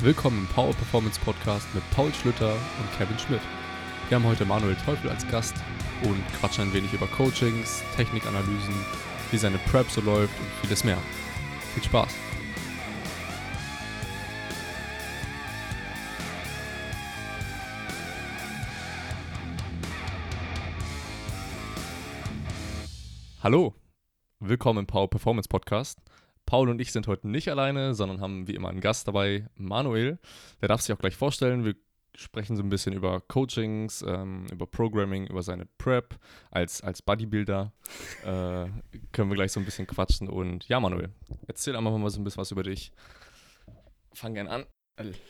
Willkommen im Power Performance Podcast mit Paul Schlüter und Kevin Schmidt. Wir haben heute Manuel Teufel als Gast und quatschen ein wenig über Coachings, Technikanalysen, wie seine Prep so läuft und vieles mehr. Viel Spaß! Hallo, willkommen im Power Performance Podcast. Paul und ich sind heute nicht alleine, sondern haben wie immer einen Gast dabei, Manuel. Der darf sich auch gleich vorstellen. Wir sprechen so ein bisschen über Coachings, ähm, über Programming, über seine Prep als, als Bodybuilder. äh, können wir gleich so ein bisschen quatschen. Und ja, Manuel, erzähl einfach mal so ein bisschen was über dich. Fang gern an.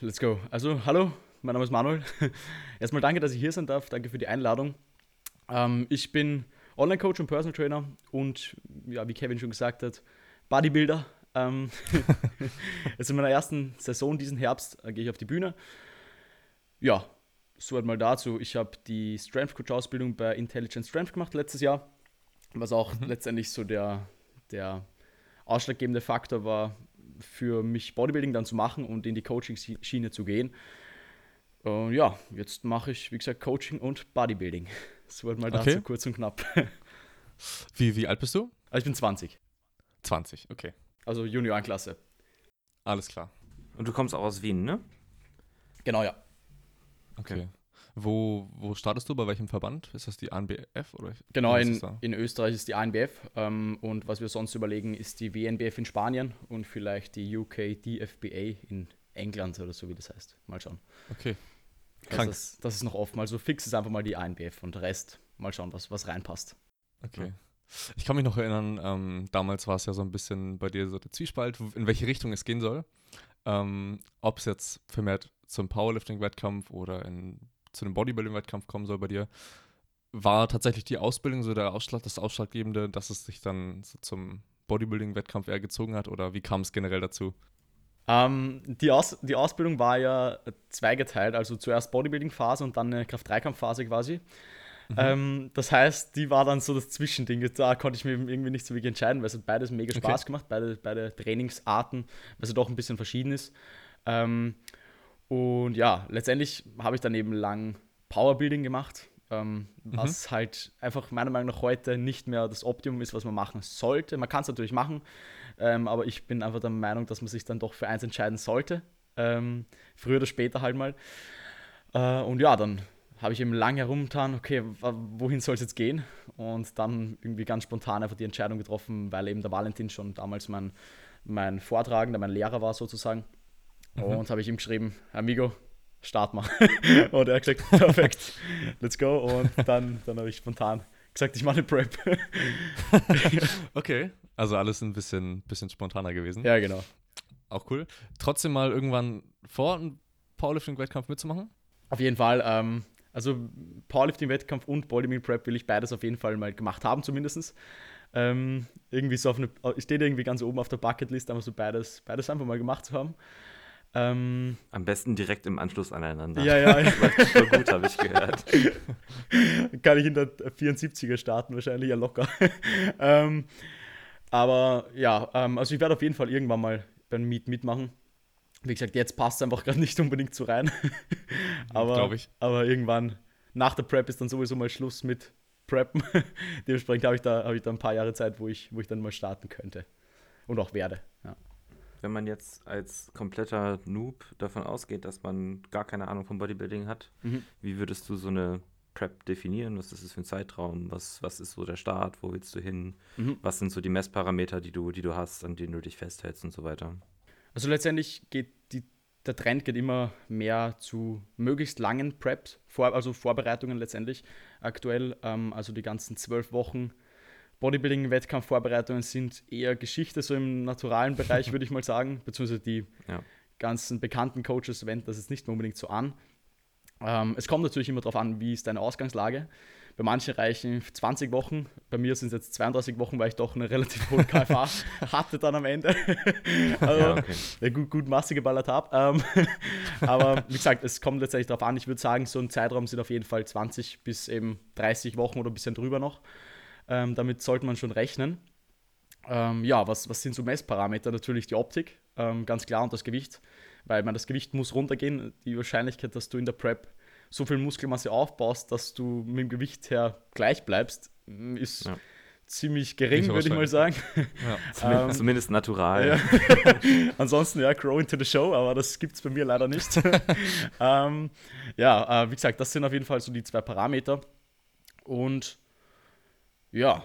Let's go. Also, hallo, mein Name ist Manuel. Erstmal danke, dass ich hier sein darf. Danke für die Einladung. Ähm, ich bin Online-Coach und Personal Trainer und, ja, wie Kevin schon gesagt hat, Bodybuilder. Ähm, jetzt in meiner ersten Saison diesen Herbst äh, gehe ich auf die Bühne. Ja, soweit mal dazu. Ich habe die Strength Coach Ausbildung bei Intelligent Strength gemacht letztes Jahr, was auch mhm. letztendlich so der, der ausschlaggebende Faktor war, für mich Bodybuilding dann zu machen und in die Coaching-Schiene zu gehen. Und ja, jetzt mache ich, wie gesagt, Coaching und Bodybuilding. Soweit mal dazu, okay. kurz und knapp. Wie, wie alt bist du? Also ich bin 20. 20, okay. Also Juniorenklasse. Alles klar. Und du kommst auch aus Wien, ne? Genau, ja. Okay. Wo, wo startest du? Bei welchem Verband? Ist das die ANBF? Oder genau, in, in Österreich ist die ANBF. Ähm, und was wir sonst überlegen, ist die WNBF in Spanien und vielleicht die UK DFBA in England oder so, wie das heißt. Mal schauen. Okay. Krank. Das, ist, das ist noch offen. Also fix ist einfach mal die ANBF und der Rest mal schauen, was, was reinpasst. Okay. Ja. Ich kann mich noch erinnern, ähm, damals war es ja so ein bisschen bei dir so der Zwiespalt, in welche Richtung es gehen soll. Ähm, Ob es jetzt vermehrt zum Powerlifting-Wettkampf oder in, zu einem Bodybuilding-Wettkampf kommen soll bei dir. War tatsächlich die Ausbildung so der Ausschlag, das Ausschlaggebende, dass es sich dann so zum Bodybuilding-Wettkampf eher gezogen hat oder wie kam es generell dazu? Ähm, die, Aus die Ausbildung war ja zweigeteilt, also zuerst Bodybuilding-Phase und dann eine Kraft-3-Kampf-Phase quasi. Mhm. Ähm, das heißt, die war dann so das Zwischending. Da konnte ich mir irgendwie nicht so wirklich entscheiden, weil es hat beides mega Spaß okay. gemacht, beide, beide Trainingsarten, weil es doch ein bisschen verschieden ist. Ähm, und ja, letztendlich habe ich dann eben lang Powerbuilding gemacht, ähm, mhm. was halt einfach meiner Meinung nach heute nicht mehr das Optimum ist, was man machen sollte. Man kann es natürlich machen, ähm, aber ich bin einfach der Meinung, dass man sich dann doch für eins entscheiden sollte. Ähm, früher oder später halt mal. Äh, und ja, dann habe ich eben lang herumgetan, okay, wohin soll es jetzt gehen? Und dann irgendwie ganz spontan einfach die Entscheidung getroffen, weil eben der Valentin schon damals mein, mein Vortragender, mein Lehrer war sozusagen. Mhm. Und habe ich ihm geschrieben, Amigo, start mal. und er hat gesagt, perfekt, let's go. Und dann, dann habe ich spontan gesagt, ich mache eine Prep. okay, also alles ein bisschen, bisschen spontaner gewesen. Ja, genau. Auch cool. Trotzdem mal irgendwann vor, einen Powerlifting-Wettkampf mitzumachen? Auf jeden Fall. Ähm, also Powerlifting-Wettkampf und Bodybuilding Prep will ich beides auf jeden Fall mal gemacht haben, zumindest. Ähm, irgendwie so auf eine, steht irgendwie ganz oben auf der Bucketlist, einfach so beides, beides einfach mal gemacht zu haben. Ähm, Am besten direkt im Anschluss aneinander. Ja, ja. Das läuft so gut, habe ich gehört. Kann ich in der 74er starten, wahrscheinlich ja locker. ähm, aber ja, ähm, also ich werde auf jeden Fall irgendwann mal beim Meet mitmachen wie gesagt, jetzt passt es einfach gerade nicht unbedingt so rein. aber, ich. aber irgendwann nach der Prep ist dann sowieso mal Schluss mit Preppen. Dementsprechend habe ich, da, hab ich da ein paar Jahre Zeit, wo ich, wo ich dann mal starten könnte. Und auch werde. Ja. Wenn man jetzt als kompletter Noob davon ausgeht, dass man gar keine Ahnung vom Bodybuilding hat, mhm. wie würdest du so eine Prep definieren? Was ist das für ein Zeitraum? Was, was ist so der Start? Wo willst du hin? Mhm. Was sind so die Messparameter, die du, die du hast, an denen du dich festhältst und so weiter? Also letztendlich geht die, der Trend geht immer mehr zu möglichst langen Preps, vor, also Vorbereitungen letztendlich aktuell. Ähm, also die ganzen zwölf Wochen Bodybuilding-Wettkampfvorbereitungen sind eher Geschichte, so im naturalen Bereich, würde ich mal sagen. Beziehungsweise die ja. ganzen bekannten Coaches wenden das jetzt nicht unbedingt so an. Ähm, es kommt natürlich immer darauf an, wie ist deine Ausgangslage. Bei manchen reichen 20 Wochen, bei mir sind es jetzt 32 Wochen, weil ich doch eine relativ hohe KFA hatte dann am Ende. also ja, okay. gut, gut Masse geballert habe. Ähm, aber wie gesagt, es kommt letztendlich darauf an. Ich würde sagen, so ein Zeitraum sind auf jeden Fall 20 bis eben 30 Wochen oder ein bisschen drüber noch. Ähm, damit sollte man schon rechnen. Ähm, ja, was, was sind so Messparameter? Natürlich die Optik. ähm, ganz klar, und das Gewicht, weil man das Gewicht muss runtergehen. Die Wahrscheinlichkeit, dass du in der Prep so viel Muskelmasse aufbaust, dass du mit dem Gewicht her gleich bleibst, ist ja. ziemlich gering, würde ich mal sagen. Ja. Zumindest, ähm, zumindest natural. Ja. Ansonsten, ja, grow into the show, aber das gibt es bei mir leider nicht. ähm, ja, äh, wie gesagt, das sind auf jeden Fall so die zwei Parameter. Und ja,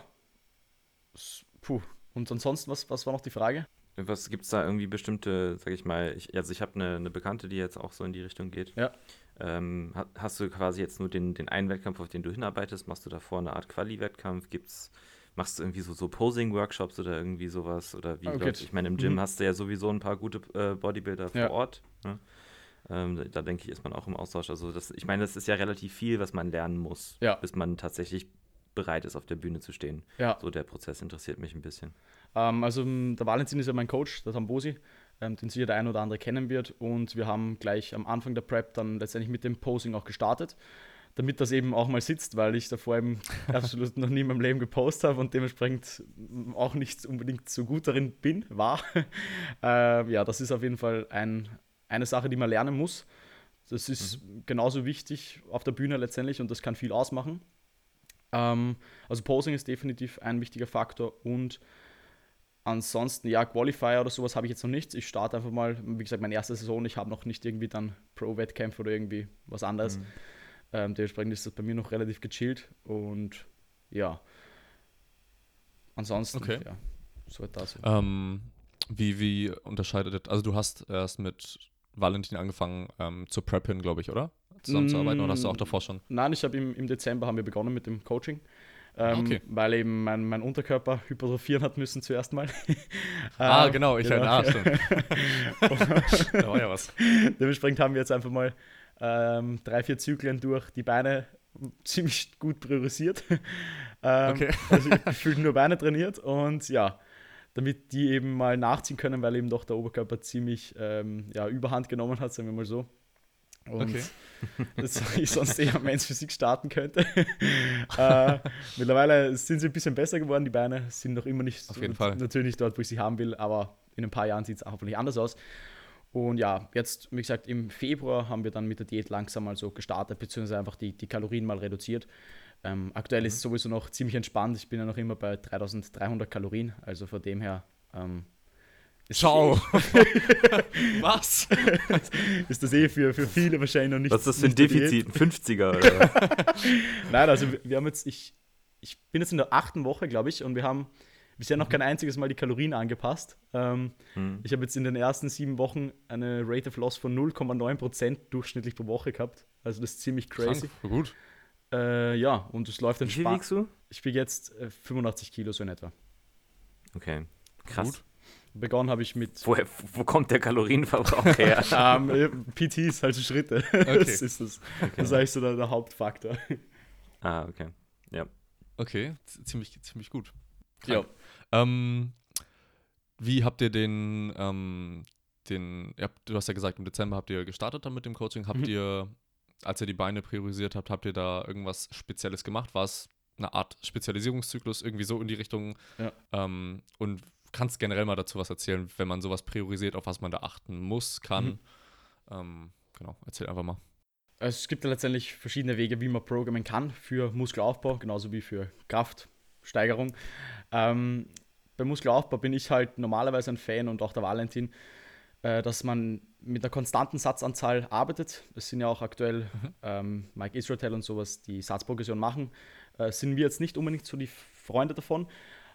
puh. Und ansonsten, was, was war noch die Frage? Was gibt es da irgendwie bestimmte, sag ich mal, ich, also ich habe eine, eine Bekannte, die jetzt auch so in die Richtung geht. Ja. Ähm, hast du quasi jetzt nur den, den einen Wettkampf, auf den du hinarbeitest? Machst du davor eine Art Quali-Wettkampf? Gibt's, machst du irgendwie so, so Posing-Workshops oder irgendwie sowas? Oder wie okay. Ich meine, im Gym mhm. hast du ja sowieso ein paar gute äh, Bodybuilder ja. vor Ort. Ne? Ähm, da, da, denke ich, ist man auch im Austausch. Also das, ich meine, das ist ja relativ viel, was man lernen muss, ja. bis man tatsächlich bereit ist, auf der Bühne zu stehen. Ja. So der Prozess interessiert mich ein bisschen. Ähm, also der Valentin ist ja mein Coach, der Tambosi, ähm, den sicher der ein oder andere kennen wird. Und wir haben gleich am Anfang der Prep dann letztendlich mit dem Posing auch gestartet, damit das eben auch mal sitzt, weil ich davor eben absolut noch nie in meinem Leben gepostet habe und dementsprechend auch nicht unbedingt so gut darin bin, war. äh, ja, das ist auf jeden Fall ein, eine Sache, die man lernen muss. Das ist mhm. genauso wichtig auf der Bühne letztendlich und das kann viel ausmachen. Ähm, also Posing ist definitiv ein wichtiger Faktor und ansonsten, ja, Qualifier oder sowas habe ich jetzt noch nichts. Ich starte einfach mal, wie gesagt, meine erste Saison. Ich habe noch nicht irgendwie dann Pro-Wettkämpfe oder irgendwie was anderes. Mhm. Ähm, dementsprechend ist das bei mir noch relativ gechillt und ja. Ansonsten, okay. ja, so das. Ähm, wie, wie unterscheidet, also du hast erst mit Valentin angefangen ähm, zu preppen, glaube ich, oder? Zusammenzuarbeiten oder hast du auch davor schon? Nein, ich habe im, im Dezember haben wir begonnen mit dem Coaching. Ähm, okay. Weil eben mein, mein Unterkörper hypertrophieren hat müssen zuerst mal. ah, genau, ich genau. Halt, ah, da war ja was. Dementsprechend haben wir jetzt einfach mal ähm, drei, vier Zyklen durch die Beine ziemlich gut priorisiert. ähm, okay. also ich fühle nur Beine trainiert und ja, damit die eben mal nachziehen können, weil eben doch der Oberkörper ziemlich ähm, ja, Überhand genommen hat, sagen wir mal so. Und okay. dass ich sonst eher Men's Physik starten könnte. äh, mittlerweile sind sie ein bisschen besser geworden, die Beine sind noch immer nicht Auf jeden Fall. natürlich nicht dort, wo ich sie haben will, aber in ein paar Jahren sieht es hoffentlich anders aus. Und ja, jetzt, wie gesagt, im Februar haben wir dann mit der Diät langsam mal so gestartet, beziehungsweise einfach die, die Kalorien mal reduziert. Ähm, aktuell mhm. ist es sowieso noch ziemlich entspannt. Ich bin ja noch immer bei 3300 Kalorien, also von dem her ähm, Ciao. Was? ist das eh für, für viele wahrscheinlich noch nicht. Was ist das für ein Defizit? Ein 50er oder? Nein, also wir haben jetzt, ich, ich bin jetzt in der achten Woche, glaube ich, und wir haben bisher noch mhm. kein einziges Mal die Kalorien angepasst. Ähm, hm. Ich habe jetzt in den ersten sieben Wochen eine Rate of Loss von 0,9% durchschnittlich pro Woche gehabt. Also das ist ziemlich crazy. Krank, gut. Äh, ja, und es läuft entspannt. Wie viel wiegst du? Ich wiege jetzt äh, 85 Kilo so in etwa. Okay, krass. Gut. Begonnen habe ich mit. Woher, wo kommt der Kalorienverbrauch her? um, ähm, PTs, also Schritte. Okay. Das ist das. Okay. Das ist eigentlich so der, der, Hauptfaktor. Ah, okay. Ja. Okay, ziemlich, ziemlich gut. Ja. Ähm, wie habt ihr den, ähm, den, ja, du hast ja gesagt, im Dezember habt ihr gestartet dann mit dem Coaching. Habt mhm. ihr, als ihr die Beine priorisiert habt, habt ihr da irgendwas Spezielles gemacht? War es eine Art Spezialisierungszyklus irgendwie so in die Richtung? Ja. Ähm, und kannst generell mal dazu was erzählen, wenn man sowas priorisiert, auf was man da achten muss, kann. Mhm. Ähm, genau, erzähl einfach mal. Also es gibt ja letztendlich verschiedene Wege, wie man programmen kann für Muskelaufbau, genauso wie für Kraftsteigerung. Ähm, beim Muskelaufbau bin ich halt normalerweise ein Fan und auch der Valentin, äh, dass man mit einer konstanten Satzanzahl arbeitet. Es sind ja auch aktuell mhm. ähm, Mike Israel und sowas, die Satzprogression machen. Äh, sind wir jetzt nicht unbedingt so die Freunde davon.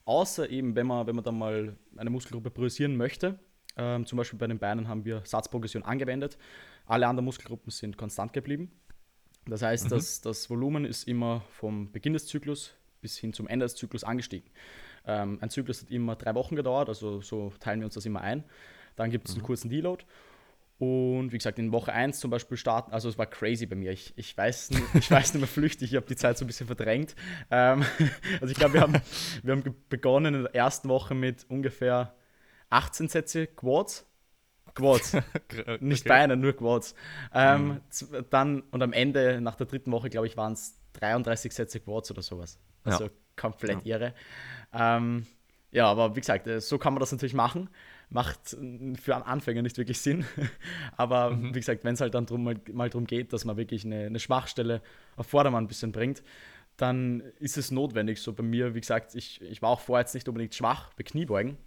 Außer eben, wenn man, wenn man dann mal eine Muskelgruppe priorisieren möchte. Ähm, zum Beispiel bei den Beinen haben wir Satzprogression angewendet. Alle anderen Muskelgruppen sind konstant geblieben. Das heißt, mhm. dass das Volumen ist immer vom Beginn des Zyklus bis hin zum Ende des Zyklus angestiegen. Ähm, ein Zyklus hat immer drei Wochen gedauert, also so teilen wir uns das immer ein. Dann gibt es mhm. einen kurzen Deload und wie gesagt, in Woche 1 zum Beispiel starten, also es war crazy bei mir. Ich, ich, weiß, nicht, ich weiß nicht mehr flüchtig, ich habe die Zeit so ein bisschen verdrängt. Ähm, also ich glaube, wir haben, wir haben begonnen in der ersten Woche mit ungefähr 18 Sätze Quads. Quads. Nicht okay. Beine, nur Quads. Ähm, mhm. Dann, und am Ende, nach der dritten Woche, glaube ich, waren es 33 Sätze Quads oder sowas. Also ja. komplett ja. irre. Ähm, ja, aber wie gesagt, äh, so kann man das natürlich machen. Macht für einen Anfänger nicht wirklich Sinn. Aber mhm. wie gesagt, wenn es halt dann drum, mal, mal darum geht, dass man wirklich eine, eine Schwachstelle auf Vordermann ein bisschen bringt, dann ist es notwendig. So bei mir, wie gesagt, ich, ich war auch vorher jetzt nicht unbedingt schwach bei Kniebeugen.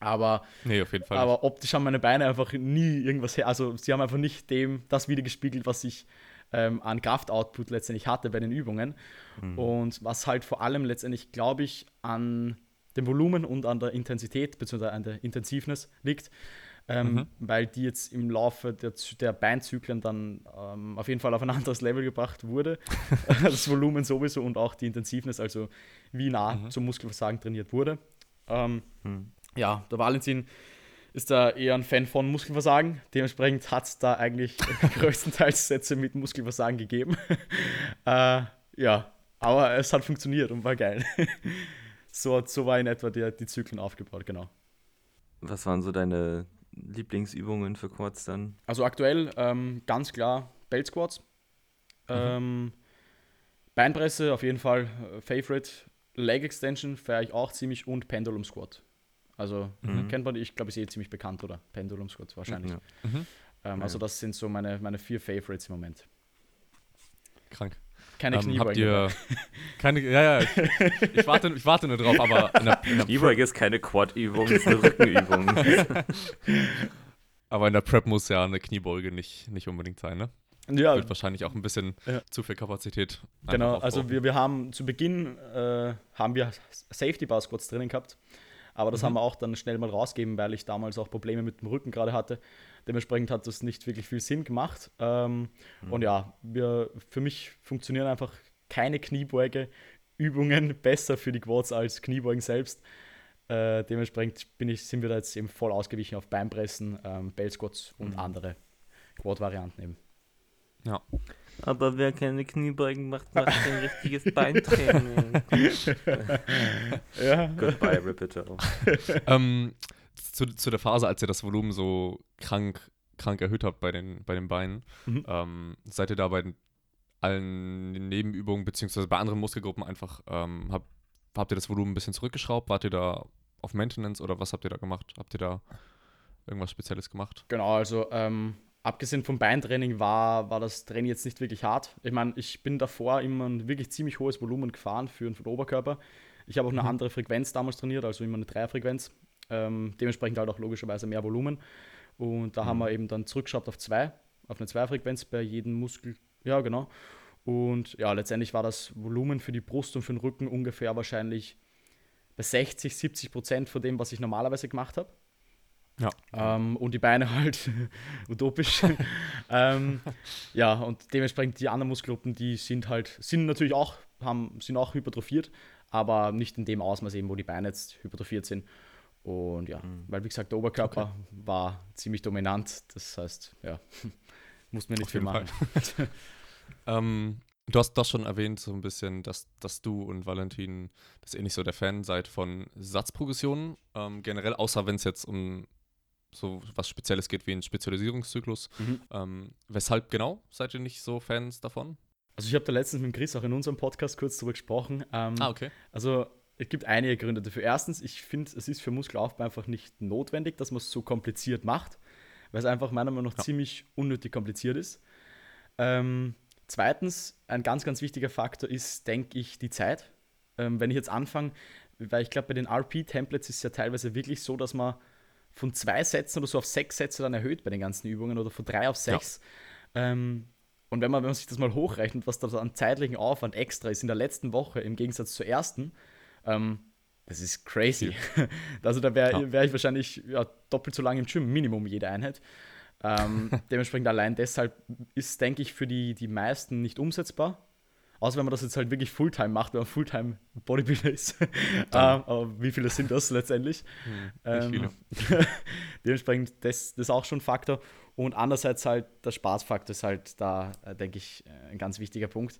Aber, nee, aber optisch haben meine Beine einfach nie irgendwas her. Also sie haben einfach nicht dem das wiedergespiegelt, was ich ähm, an Kraftoutput letztendlich hatte bei den Übungen. Mhm. Und was halt vor allem letztendlich, glaube ich, an dem Volumen und an der Intensität bzw. an der Intensivness liegt, ähm, mhm. weil die jetzt im Laufe der, der Beinzyklen dann ähm, auf jeden Fall auf ein anderes Level gebracht wurde. das Volumen sowieso und auch die Intensivness, also wie nah mhm. zum Muskelversagen trainiert wurde. Ähm, mhm. Ja, der Valentin ist da eher ein Fan von Muskelversagen. Dementsprechend hat es da eigentlich größtenteils Sätze mit Muskelversagen gegeben. äh, ja, aber es hat funktioniert und war geil. So, so war in etwa die, die Zyklen aufgebaut, genau. Was waren so deine Lieblingsübungen für Quads dann? Also aktuell ähm, ganz klar Belt Squats. Mhm. Ähm, Beinpresse auf jeden Fall äh, Favorite. Leg Extension fähre ich auch ziemlich und Pendulum Squat. Also mhm. kennt man, ich glaube, ist eh ziemlich bekannt, oder? Pendulum Squat wahrscheinlich. Ja. Mhm. Ähm, also das sind so meine, meine vier Favorites im Moment. Krank. Keine ähm, Kniebeuge. Habt ihr keine, ja, ja, ich, ich, warte, ich warte nur drauf, aber in der, in der Kniebeuge ist keine Quad-Übung, ist eine Rückenübung. aber in der Prep muss ja eine Kniebeuge nicht, nicht unbedingt sein, ne? Ja. Wird wahrscheinlich auch ein bisschen ja. zu viel Kapazität. Genau, also wir, wir haben zu Beginn äh, haben wir Safety Bar Squats drinnen gehabt. Aber das mhm. haben wir auch dann schnell mal rausgegeben, weil ich damals auch Probleme mit dem Rücken gerade hatte. Dementsprechend hat das nicht wirklich viel Sinn gemacht. Ähm, mhm. Und ja, wir, für mich funktionieren einfach keine Kniebeuge-Übungen besser für die Quads als Kniebeugen selbst. Äh, dementsprechend bin ich, sind wir da jetzt eben voll ausgewichen auf Beinpressen, ähm, Bell Squats und mhm. andere Quad-Varianten eben. Ja. Aber wer keine Kniebeugen macht, macht kein richtiges Beintraining. ja. Goodbye, Repeater. ähm, zu, zu der Phase, als ihr das Volumen so krank, krank erhöht habt bei den, bei den Beinen, mhm. ähm, seid ihr da bei allen Nebenübungen beziehungsweise bei anderen Muskelgruppen einfach, ähm, hab, habt ihr das Volumen ein bisschen zurückgeschraubt? Wart ihr da auf Maintenance oder was habt ihr da gemacht? Habt ihr da irgendwas Spezielles gemacht? Genau, also ähm, abgesehen vom Beintraining war, war das Training jetzt nicht wirklich hart. Ich meine, ich bin davor immer ein wirklich ziemlich hohes Volumen gefahren für, für den Oberkörper. Ich habe auch eine mhm. andere Frequenz damals trainiert, also immer eine Dreierfrequenz. Ähm, dementsprechend halt auch logischerweise mehr Volumen. Und da mhm. haben wir eben dann zurückgeschraubt auf zwei, auf eine Zweierfrequenz bei jedem Muskel. Ja, genau. Und ja, letztendlich war das Volumen für die Brust und für den Rücken ungefähr wahrscheinlich bei 60, 70 Prozent von dem, was ich normalerweise gemacht habe. Ja. Ähm, und die Beine halt utopisch. ähm, ja, und dementsprechend die anderen Muskelgruppen, die sind halt, sind natürlich auch, haben, sind auch hypertrophiert, aber nicht in dem Ausmaß eben, wo die Beine jetzt hypertrophiert sind. Und ja, mhm. weil wie gesagt, der Oberkörper okay. war ziemlich dominant. Das heißt, ja, muss mir nicht Auf viel machen. ähm, du hast das schon erwähnt, so ein bisschen, dass, dass du und Valentin, dass ihr nicht so der Fan seid von Satzprogressionen. Ähm, generell, außer wenn es jetzt um so was Spezielles geht wie ein Spezialisierungszyklus. Mhm. Ähm, weshalb genau seid ihr nicht so Fans davon? Also ich habe da letztens mit Chris auch in unserem Podcast kurz darüber gesprochen. Ähm, ah, okay. Also es gibt einige Gründe dafür. Erstens, ich finde, es ist für Muskelaufbau einfach nicht notwendig, dass man es so kompliziert macht, weil es einfach meiner Meinung nach ja. ziemlich unnötig kompliziert ist. Ähm, zweitens, ein ganz, ganz wichtiger Faktor ist, denke ich, die Zeit. Ähm, wenn ich jetzt anfange, weil ich glaube, bei den RP-Templates ist es ja teilweise wirklich so, dass man von zwei Sätzen oder so auf sechs Sätze dann erhöht bei den ganzen Übungen oder von drei auf sechs. Ja. Ähm, und wenn man, wenn man sich das mal hochrechnet, was da an zeitlichen Aufwand extra ist in der letzten Woche im Gegensatz zur ersten, ähm, das ist crazy. Ja. Also da wäre ja. wär ich wahrscheinlich ja, doppelt so lange im Gym, Minimum jede Einheit. Ähm, dementsprechend allein deshalb ist, denke ich, für die, die meisten nicht umsetzbar. Außer wenn man das jetzt halt wirklich Fulltime macht, wenn man Fulltime Bodybuilder ist. ähm, aber wie viele sind das letztendlich? Hm, ähm, dementsprechend, das, das ist auch schon ein Faktor. Und andererseits halt der Spaßfaktor ist halt da, äh, denke ich, äh, ein ganz wichtiger Punkt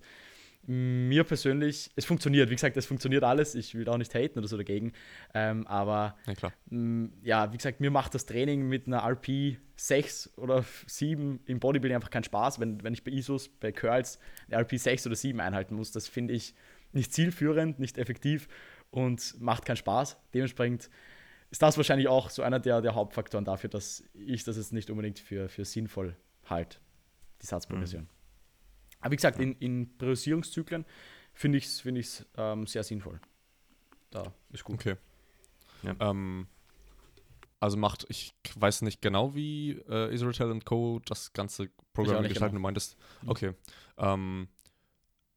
mir persönlich, es funktioniert, wie gesagt, es funktioniert alles. Ich will auch nicht haten oder so dagegen. Ähm, aber ja, mh, ja, wie gesagt, mir macht das Training mit einer RP 6 oder 7 im Bodybuilding einfach keinen Spaß, wenn, wenn ich bei ISOs, bei Curls eine RP 6 oder 7 einhalten muss. Das finde ich nicht zielführend, nicht effektiv und macht keinen Spaß. Dementsprechend ist das wahrscheinlich auch so einer der, der Hauptfaktoren dafür, dass ich das jetzt nicht unbedingt für, für sinnvoll halte, die Satzprogression. Mhm. Aber wie gesagt, in, in Priorisierungszyklen finde ich es find ähm, sehr sinnvoll. Da ist gut. Okay. Ja. Ähm, also macht, ich weiß nicht genau, wie äh, Israel und Co. das ganze Programm gestalten. Genau. Du meintest, mhm. okay. Ähm,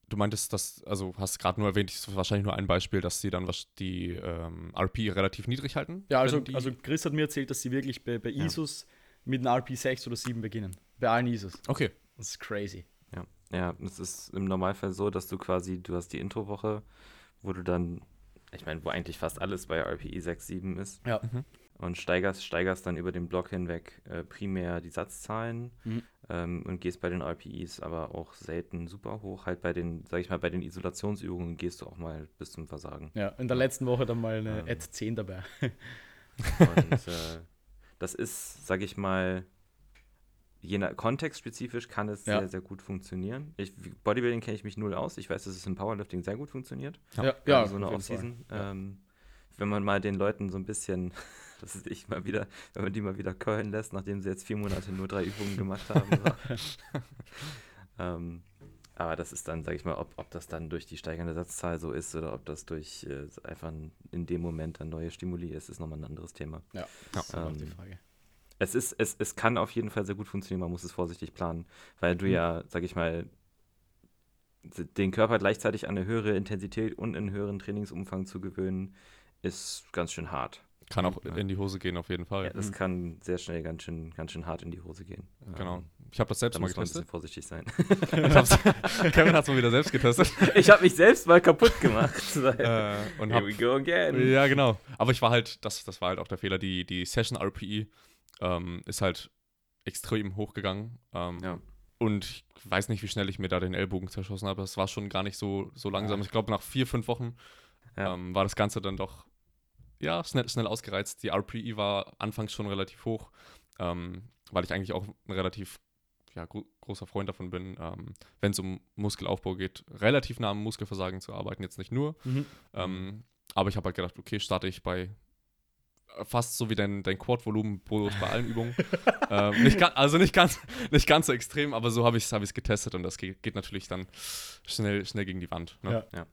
du meintest, dass, also hast gerade nur erwähnt, ist wahrscheinlich nur ein Beispiel, dass sie dann was die ähm, RP relativ niedrig halten. Ja, also, also Chris hat mir erzählt, dass sie wirklich bei, bei ISOs ja. mit einem RP 6 oder 7 beginnen. Bei allen ISOs. Okay. Das ist crazy. Ja, es ist im Normalfall so, dass du quasi, du hast die Introwoche, wo du dann, ich meine, wo eigentlich fast alles bei RPI 6, 7 ist. Ja. Mhm und steigerst, steigerst dann über den Block hinweg äh, primär die Satzzahlen mhm. ähm, und gehst bei den RPIs aber auch selten super hoch. Halt bei den, sag ich mal, bei den Isolationsübungen gehst du auch mal bis zum Versagen. Ja, in der letzten Woche dann mal eine ähm, Ad 10 dabei. und äh, das ist, sag ich mal, je nach kontextspezifisch kann es ja. sehr, sehr gut funktionieren. Ich, Bodybuilding kenne ich mich null aus. Ich weiß, dass es im Powerlifting sehr gut funktioniert. Ja, ja, so eine Offseason. Ähm, wenn man mal den Leuten so ein bisschen das ist ich mal wieder, wenn man die mal wieder curlen lässt, nachdem sie jetzt vier Monate nur drei Übungen gemacht haben. So. ähm, aber das ist dann, sage ich mal, ob, ob das dann durch die steigernde Satzzahl so ist oder ob das durch äh, einfach in dem Moment dann neue Stimuli ist, ist nochmal ein anderes Thema. Ja, das ist ähm, die Frage. Es, ist, es, es kann auf jeden Fall sehr gut funktionieren, man muss es vorsichtig planen, weil du mhm. ja, sag ich mal, den Körper gleichzeitig an eine höhere Intensität und einen höheren Trainingsumfang zu gewöhnen, ist ganz schön hart. Kann auch in die Hose gehen, auf jeden Fall. Ja, das mhm. kann sehr schnell ganz schön, ganz schön hart in die Hose gehen. Genau. Ähm, ich habe das selbst mal getestet. vorsichtig sein. Kevin hat es mal wieder selbst getestet. Ich habe mich selbst mal kaputt gemacht. äh, und Here hab, we go again. Ja, genau. Aber ich war halt, das, das war halt auch der Fehler, die, die Session RPE ähm, ist halt extrem hochgegangen. Ähm, ja. Und ich weiß nicht, wie schnell ich mir da den Ellbogen zerschossen habe. Das war schon gar nicht so, so langsam. Ja. Ich glaube, nach vier, fünf Wochen ja. ähm, war das Ganze dann doch ja, schnell, schnell ausgereizt. Die RPE war anfangs schon relativ hoch, ähm, weil ich eigentlich auch ein relativ ja, gro großer Freund davon bin, ähm, wenn es um Muskelaufbau geht, relativ nah am Muskelversagen zu arbeiten, jetzt nicht nur. Mhm. Ähm, aber ich habe halt gedacht, okay, starte ich bei fast so wie dein, dein Quad-Volumen-Bonus bei allen Übungen. ähm, nicht also nicht ganz, nicht ganz so extrem, aber so habe ich es hab getestet und das geht, geht, natürlich dann schnell, schnell gegen die Wand. Ne? Ja. ja.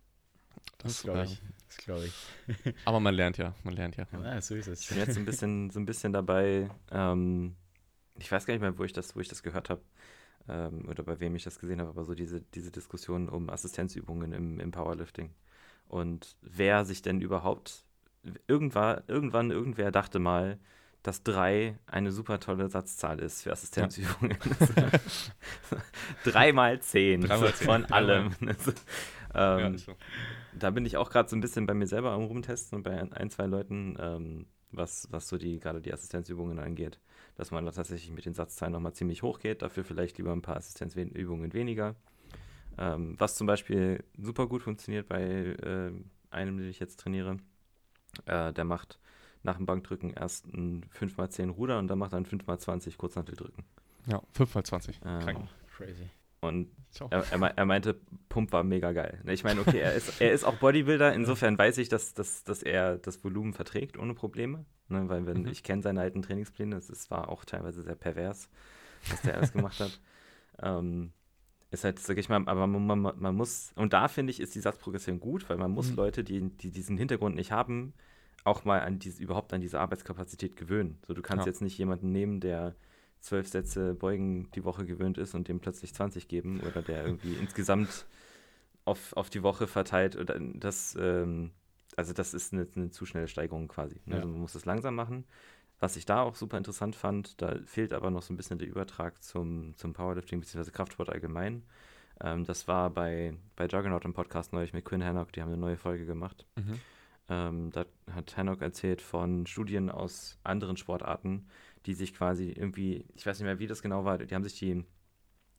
Das, das glaube ich. Das glaube ich. Aber man lernt ja, man lernt ja. ja so ist es. Ich bin jetzt so ein bisschen, so ein bisschen dabei, ähm, ich weiß gar nicht mehr, wo ich das, wo ich das gehört habe ähm, oder bei wem ich das gesehen habe, aber so diese, diese Diskussion um Assistenzübungen im, im Powerlifting. Und wer sich denn überhaupt, irgendwann, irgendwann irgendwer dachte mal, dass drei eine super tolle Satzzahl ist für Assistenzübungen. Ja. drei mal zehn, Dreimal zehn. von allem. ähm, ja, so da bin ich auch gerade so ein bisschen bei mir selber am Rumtesten und bei ein, zwei Leuten, ähm, was, was so die, gerade die Assistenzübungen angeht, dass man da tatsächlich mit den Satzzahlen nochmal ziemlich hoch geht, dafür vielleicht lieber ein paar Assistenzübungen weniger. Ähm, was zum Beispiel super gut funktioniert bei äh, einem, den ich jetzt trainiere, äh, der macht nach dem Bankdrücken erst ein 5x10 Ruder und dann macht er ein 5x20 Kurzhanteldrücken. Ja, 5x20. Äh, crazy. Und er, er, er, meinte, Pump war mega geil. Ne, ich meine, okay, er ist, er ist auch Bodybuilder, insofern weiß ich, dass, dass, dass er das Volumen verträgt ohne Probleme. Ne, weil wenn, mhm. ich kenne seine alten Trainingspläne, es war auch teilweise sehr pervers, was der alles gemacht hat. Ähm, ist halt, sag ich mal, aber man, man, man muss, und da finde ich, ist die Satzprogression gut, weil man muss mhm. Leute, die, die diesen Hintergrund nicht haben, auch mal an diese, überhaupt an diese Arbeitskapazität gewöhnen. So, du kannst ja. jetzt nicht jemanden nehmen, der zwölf Sätze Beugen die Woche gewöhnt ist und dem plötzlich 20 geben oder der irgendwie insgesamt auf, auf die Woche verteilt oder das, ähm, also das ist eine, eine, zu schnelle Steigerung quasi. Ne? Ja. Also man muss es langsam machen. Was ich da auch super interessant fand, da fehlt aber noch so ein bisschen der Übertrag zum, zum Powerlifting bzw. Kraftsport allgemein. Ähm, das war bei, bei Juggernaut im Podcast neulich mit Quinn Hannock, die haben eine neue Folge gemacht. Mhm. Ähm, da hat Hannock erzählt von Studien aus anderen Sportarten, die sich quasi irgendwie, ich weiß nicht mehr, wie das genau war, die haben sich die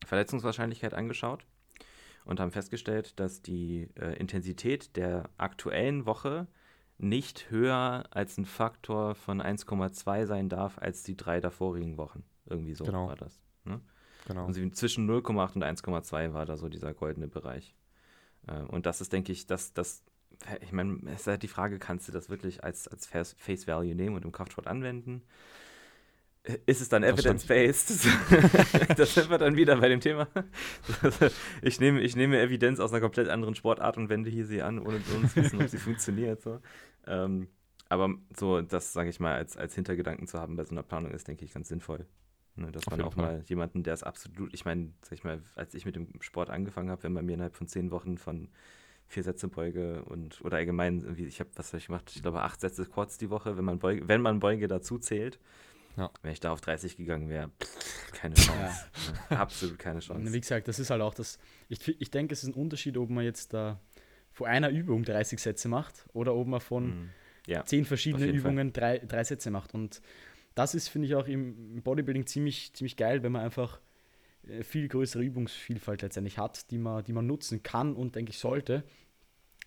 Verletzungswahrscheinlichkeit angeschaut und haben festgestellt, dass die äh, Intensität der aktuellen Woche nicht höher als ein Faktor von 1,2 sein darf als die drei davorigen Wochen. Irgendwie so genau. war das. Ne? Genau. Also zwischen 0,8 und 1,2 war da so dieser goldene Bereich. Äh, und das ist, denke ich, das, das ich meine, es ist halt die Frage, kannst du das wirklich als, als Face Value nehmen und im Kraftsport anwenden? Ist es dann evidence-based? das sind wir dann wieder bei dem Thema. ich, nehme, ich nehme Evidenz aus einer komplett anderen Sportart und wende hier sie an, ohne zu wissen, ob sie funktioniert. So. Ähm, aber so, das sage ich mal, als, als Hintergedanken zu haben bei so einer Planung ist, denke ich, ganz sinnvoll. Ne, dass Auf man auch Fall. mal jemanden, der es absolut, ich meine, sag ich mal, als ich mit dem Sport angefangen habe, wenn man mir innerhalb von zehn Wochen von vier Sätze Beuge und oder allgemein, ich habe, was habe ich gemacht? Ich glaube, acht Sätze Quads die Woche, wenn man Beuge, wenn man Beuge dazu zählt ja. Wenn ich da auf 30 gegangen wäre, keine Chance. Ja. Absolut keine Chance. Wie gesagt, das ist halt auch das. Ich, ich denke, es ist ein Unterschied, ob man jetzt da vor einer Übung 30 Sätze macht oder ob man von mhm. ja, zehn verschiedenen Übungen drei, drei Sätze macht. Und das ist, finde ich, auch im Bodybuilding ziemlich, ziemlich geil, wenn man einfach äh, viel größere Übungsvielfalt letztendlich hat, die man, die man nutzen kann und denke ich sollte.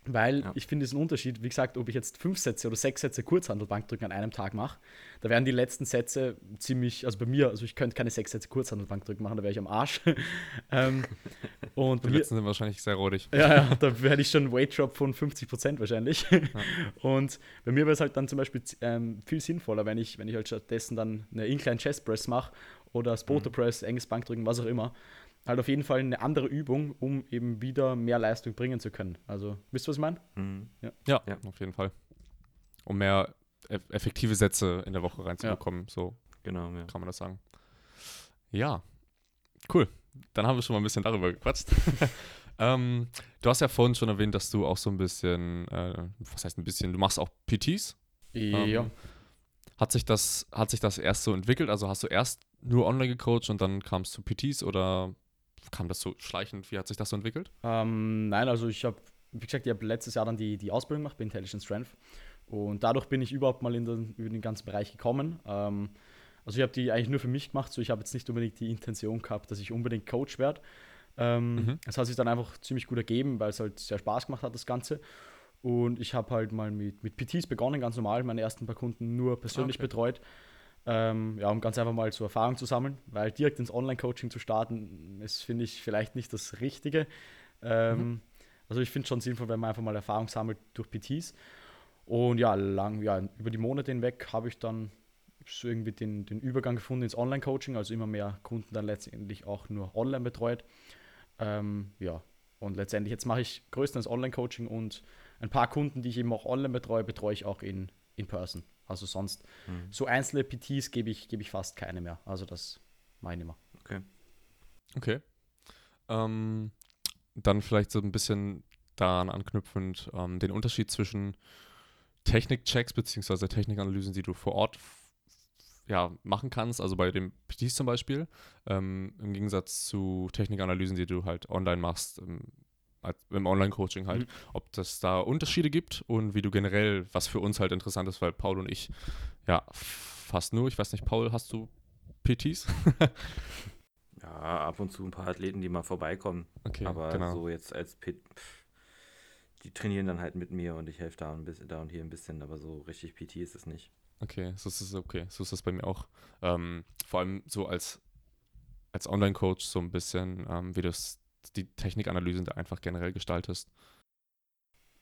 Weil ja. ich finde es ein Unterschied, wie gesagt, ob ich jetzt fünf Sätze oder sechs Sätze Kurzhandelbankdrücken an einem Tag mache, da wären die letzten Sätze ziemlich, also bei mir, also ich könnte keine sechs Sätze Kurzhandelbankdrücken machen, da wäre ich am Arsch. ähm, und die letzten sind wahrscheinlich sehr rodig. Ja, ja, da werde ich schon Weight Drop von 50 Prozent wahrscheinlich. Ja. Und bei mir wäre es halt dann zum Beispiel ähm, viel sinnvoller, wenn ich, wenn ich halt stattdessen dann eine Incline Chest Press mache oder Spotter mhm. Press, enges Bankdrücken, was auch immer halt auf jeden Fall eine andere Übung, um eben wieder mehr Leistung bringen zu können. Also, wisst ihr, was ich meine? Mhm. Ja. Ja, ja. auf jeden Fall. Um mehr effektive Sätze in der Woche reinzubekommen, ja. so genau, ja. kann man das sagen. Ja, cool. Dann haben wir schon mal ein bisschen darüber gequatscht. ähm, du hast ja vorhin schon erwähnt, dass du auch so ein bisschen, äh, was heißt ein bisschen, du machst auch PTs. Ja. Ähm, hat sich das, hat sich das erst so entwickelt? Also hast du erst nur online gecoacht und dann kam es zu PTs oder kam das so schleichend? Wie hat sich das so entwickelt? Ähm, nein, also ich habe, wie gesagt, ich habe letztes Jahr dann die, die Ausbildung gemacht bei Intelligent Strength. Und dadurch bin ich überhaupt mal in den, über den ganzen Bereich gekommen. Ähm, also ich habe die eigentlich nur für mich gemacht, so ich habe jetzt nicht unbedingt die Intention gehabt, dass ich unbedingt Coach werde. Ähm, mhm. Das hat sich dann einfach ziemlich gut ergeben, weil es halt sehr Spaß gemacht hat, das Ganze. Und ich habe halt mal mit, mit PTs begonnen, ganz normal, meine ersten paar Kunden nur persönlich okay. betreut. Ähm, ja, um ganz einfach mal so Erfahrung zu sammeln, weil direkt ins Online-Coaching zu starten, ist, finde ich, vielleicht nicht das Richtige. Ähm, mhm. Also ich finde es schon sinnvoll, wenn man einfach mal Erfahrung sammelt durch PTs. Und ja, lang, ja, über die Monate hinweg habe ich dann so irgendwie den, den Übergang gefunden ins Online-Coaching, also immer mehr Kunden dann letztendlich auch nur online betreut. Ähm, ja, und letztendlich jetzt mache ich größtenteils Online-Coaching und ein paar Kunden, die ich eben auch online betreue, betreue ich auch in, in Person. Also sonst mhm. so einzelne PTs gebe ich, gebe ich fast keine mehr. Also das meine ich immer. Okay. Okay. Ähm, dann vielleicht so ein bisschen daran anknüpfend ähm, den Unterschied zwischen Technikchecks bzw. Technikanalysen, die du vor Ort ja, machen kannst, also bei den PTs zum Beispiel, ähm, im Gegensatz zu Technikanalysen, die du halt online machst, ähm, im Online-Coaching halt, mhm. ob das da Unterschiede gibt und wie du generell, was für uns halt interessant ist, weil Paul und ich, ja, fast nur, ich weiß nicht, Paul, hast du PTs? ja, ab und zu ein paar Athleten, die mal vorbeikommen. Okay, aber genau. so jetzt als Pit, die trainieren dann halt mit mir und ich helfe da, ein bisschen, da und hier ein bisschen, aber so richtig PT ist es nicht. Okay, so ist es okay, so ist das bei mir auch. Ähm, vor allem so als, als Online-Coach so ein bisschen, ähm, wie das die Technikanalysen da einfach generell gestaltest.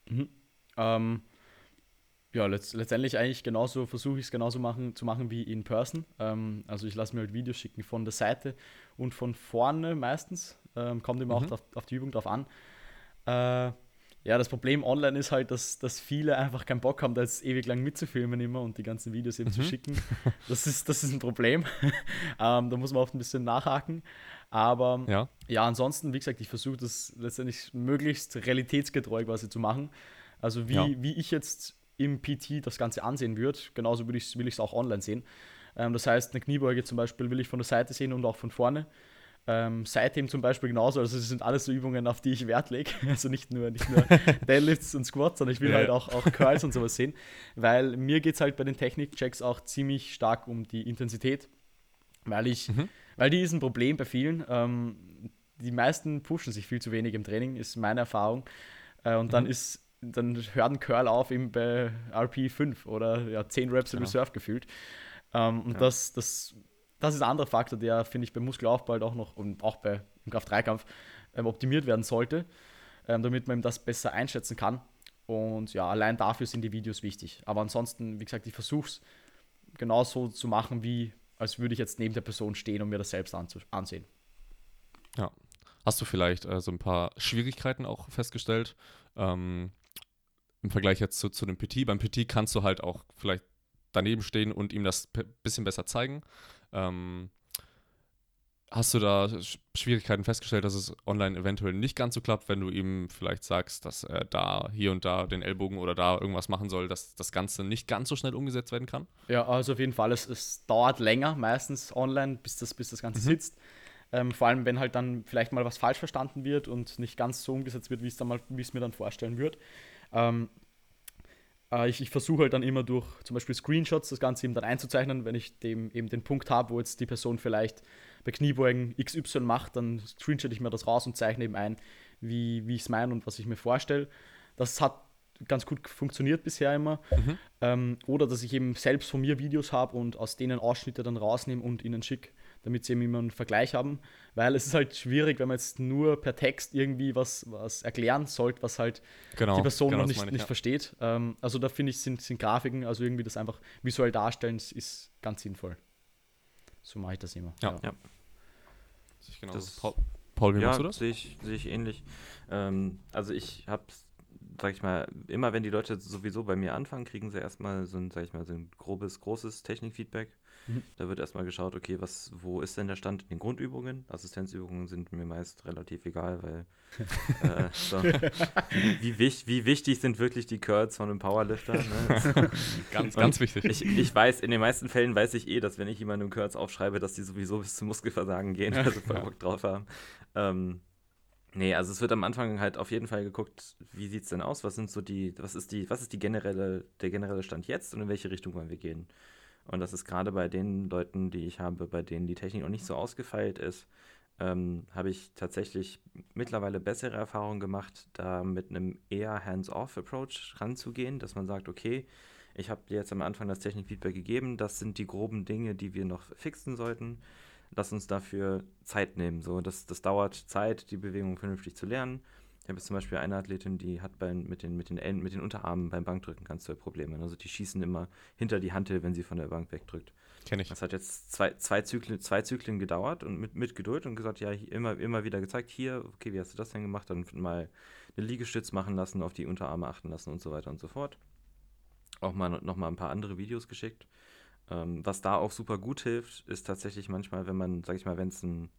Mhm. Ähm, ja, letzt, letztendlich eigentlich genauso, versuche ich es genauso machen, zu machen wie in Person. Ähm, also ich lasse mir halt Videos schicken von der Seite und von vorne meistens. Ähm, kommt immer mhm. auch auf, auf, die Übung drauf an. Äh, ja, das Problem online ist halt, dass, dass viele einfach keinen Bock haben, da jetzt ewig lang mitzufilmen immer und die ganzen Videos eben mhm. zu schicken. Das ist, das ist ein Problem. ähm, da muss man oft ein bisschen nachhaken. Aber ja, ja ansonsten, wie gesagt, ich versuche das letztendlich möglichst realitätsgetreu quasi zu machen. Also wie, ja. wie ich jetzt im PT das Ganze ansehen würde, genauso will ich es auch online sehen. Ähm, das heißt, eine Kniebeuge zum Beispiel will ich von der Seite sehen und auch von vorne. Ähm, Seitheben zum Beispiel genauso, also das sind alles so Übungen, auf die ich Wert lege. Also nicht nur, nicht nur Deadlifts und Squats, sondern ich will ja. halt auch, auch Curls und sowas sehen. Weil mir geht es halt bei den Technikchecks auch ziemlich stark um die Intensität. Weil ich, mhm. weil die ist ein Problem bei vielen. Ähm, die meisten pushen sich viel zu wenig im Training, ist meine Erfahrung. Äh, und mhm. dann ist, dann hört ein Curl auf eben bei RP 5 oder ja, 10 Reps genau. Reserve gefühlt. Ähm, und ja. das, das das ist ein anderer Faktor, der, finde ich, beim Muskelaufbau halt auch noch und auch bei, im Kraft-3-Kampf ähm, optimiert werden sollte, ähm, damit man das besser einschätzen kann. Und ja, allein dafür sind die Videos wichtig. Aber ansonsten, wie gesagt, ich versuche es genauso zu machen, wie als würde ich jetzt neben der Person stehen und mir das selbst ansehen. Ja. Hast du vielleicht äh, so ein paar Schwierigkeiten auch festgestellt? Ähm, Im Vergleich jetzt zu, zu dem PT. Beim PT kannst du halt auch vielleicht daneben stehen und ihm das ein bisschen besser zeigen. Ähm, hast du da Schwierigkeiten festgestellt, dass es online eventuell nicht ganz so klappt, wenn du ihm vielleicht sagst, dass er da hier und da den Ellbogen oder da irgendwas machen soll, dass das Ganze nicht ganz so schnell umgesetzt werden kann? Ja, also auf jeden Fall. Es, es dauert länger meistens online, bis das, bis das Ganze mhm. sitzt. Ähm, vor allem, wenn halt dann vielleicht mal was falsch verstanden wird und nicht ganz so umgesetzt wird, wie es, mir dann vorstellen würde. Ähm, äh, ich, ich versuche halt dann immer durch zum Beispiel Screenshots das Ganze eben dann einzuzeichnen, wenn ich dem eben den Punkt habe, wo jetzt die Person vielleicht bei Kniebeugen XY macht, dann screenshot ich mir das raus und zeichne eben ein, wie, wie ich es meine und was ich mir vorstelle. Das hat ganz gut funktioniert bisher immer. Mhm. Ähm, oder dass ich eben selbst von mir Videos habe und aus denen Ausschnitte dann rausnehme und ihnen schicke damit sie eben immer einen Vergleich haben. Weil es ist halt schwierig, wenn man jetzt nur per Text irgendwie was, was erklären sollte, was halt genau, die Person genau noch nicht, ich, nicht ja. versteht. Ähm, also da finde ich, sind, sind Grafiken, also irgendwie das einfach visuell darstellen, ist ganz sinnvoll. So mache ich das immer. Ja, ja. ja. Genau. Das, Paul, Paul, wie ja, machst du das? Sehe ich, sehe ich ähnlich. Ähm, also ich habe sag ich mal, immer wenn die Leute sowieso bei mir anfangen, kriegen sie erstmal so ein, sag ich mal, so ein grobes, großes Technikfeedback. Mhm. Da wird erstmal geschaut, okay, was, wo ist denn der Stand in den Grundübungen? Assistenzübungen sind mir meist relativ egal, weil äh, so, wie, wie, wie, wichtig sind wirklich die Curls von einem Powerlifter? Ne? ganz, ganz wichtig. Ich, ich weiß, in den meisten Fällen weiß ich eh, dass wenn ich jemandem Curls aufschreibe, dass die sowieso bis zum Muskelversagen gehen, also voll Bock drauf haben. Ähm, Nee, also es wird am Anfang halt auf jeden Fall geguckt, wie sieht es denn aus? Was sind so die, was ist die, was ist die generelle, der generelle Stand jetzt und in welche Richtung wollen wir gehen? Und das ist gerade bei den Leuten, die ich habe, bei denen die Technik noch nicht so ausgefeilt ist, ähm, habe ich tatsächlich mittlerweile bessere Erfahrungen gemacht, da mit einem eher Hands-off-Approach ranzugehen, dass man sagt, okay, ich habe dir jetzt am Anfang das Technikfeedback gegeben, das sind die groben Dinge, die wir noch fixen sollten. Lass uns dafür Zeit nehmen. So, das, das dauert Zeit, die Bewegung vernünftig zu lernen. Ich habe jetzt zum Beispiel eine Athletin, die hat bei, mit, den, mit, den, mit den Unterarmen beim Bankdrücken ganz tolle Probleme. Also die schießen immer hinter die Hantel, wenn sie von der Bank wegdrückt. Kenne ich. Das hat jetzt zwei, zwei, Zyklen, zwei Zyklen gedauert und mit, mit Geduld und gesagt, ja, immer, immer wieder gezeigt, hier, okay, wie hast du das denn gemacht? Dann mal eine Liegestütz machen lassen, auf die Unterarme achten lassen und so weiter und so fort. Auch mal noch mal ein paar andere Videos geschickt. Ähm, was da auch super gut hilft, ist tatsächlich manchmal, wenn man, sag ich mal, wenn es ein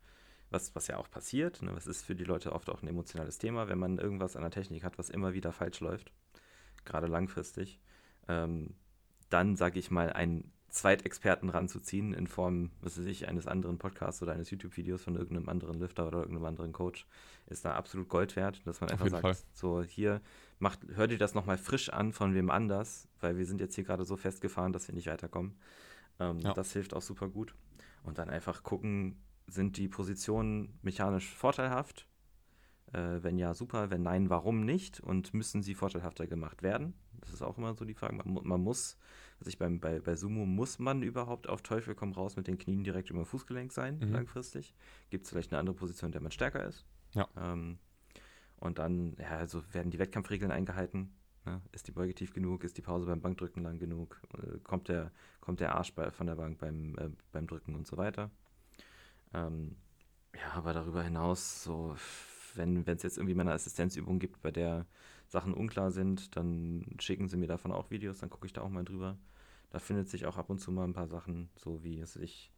was, was ja auch passiert, ne, was ist für die Leute oft auch ein emotionales Thema, wenn man irgendwas an der Technik hat, was immer wieder falsch läuft, gerade langfristig, ähm, dann, sage ich mal, einen Zweitexperten ranzuziehen in Form, was weiß ich, eines anderen Podcasts oder eines YouTube-Videos von irgendeinem anderen Lifter oder irgendeinem anderen Coach, ist da absolut Gold wert, dass man einfach sagt, Fall. so hier, macht, hör dir das nochmal frisch an von wem anders, weil wir sind jetzt hier gerade so festgefahren, dass wir nicht weiterkommen. Ähm, ja. Das hilft auch super gut. Und dann einfach gucken, sind die Positionen mechanisch vorteilhaft? Äh, wenn ja, super. Wenn nein, warum nicht? Und müssen sie vorteilhafter gemacht werden? Das ist auch immer so die Frage. Man, man muss, also ich beim, bei, bei Sumo muss man überhaupt auf Teufel komm raus mit den Knien direkt über dem Fußgelenk sein, mhm. langfristig. Gibt es vielleicht eine andere Position, in der man stärker ist? Ja. Ähm, und dann, ja, also werden die Wettkampfregeln eingehalten. Ne? Ist die Beuge tief genug? Ist die Pause beim Bankdrücken lang genug? Äh, kommt, der, kommt der Arsch bei, von der Bank beim, äh, beim Drücken und so weiter? Ähm, ja, aber darüber hinaus, so, wenn es jetzt irgendwie mal eine Assistenzübung gibt, bei der Sachen unklar sind, dann schicken sie mir davon auch Videos, dann gucke ich da auch mal drüber. Da findet sich auch ab und zu mal ein paar Sachen, so wie es sich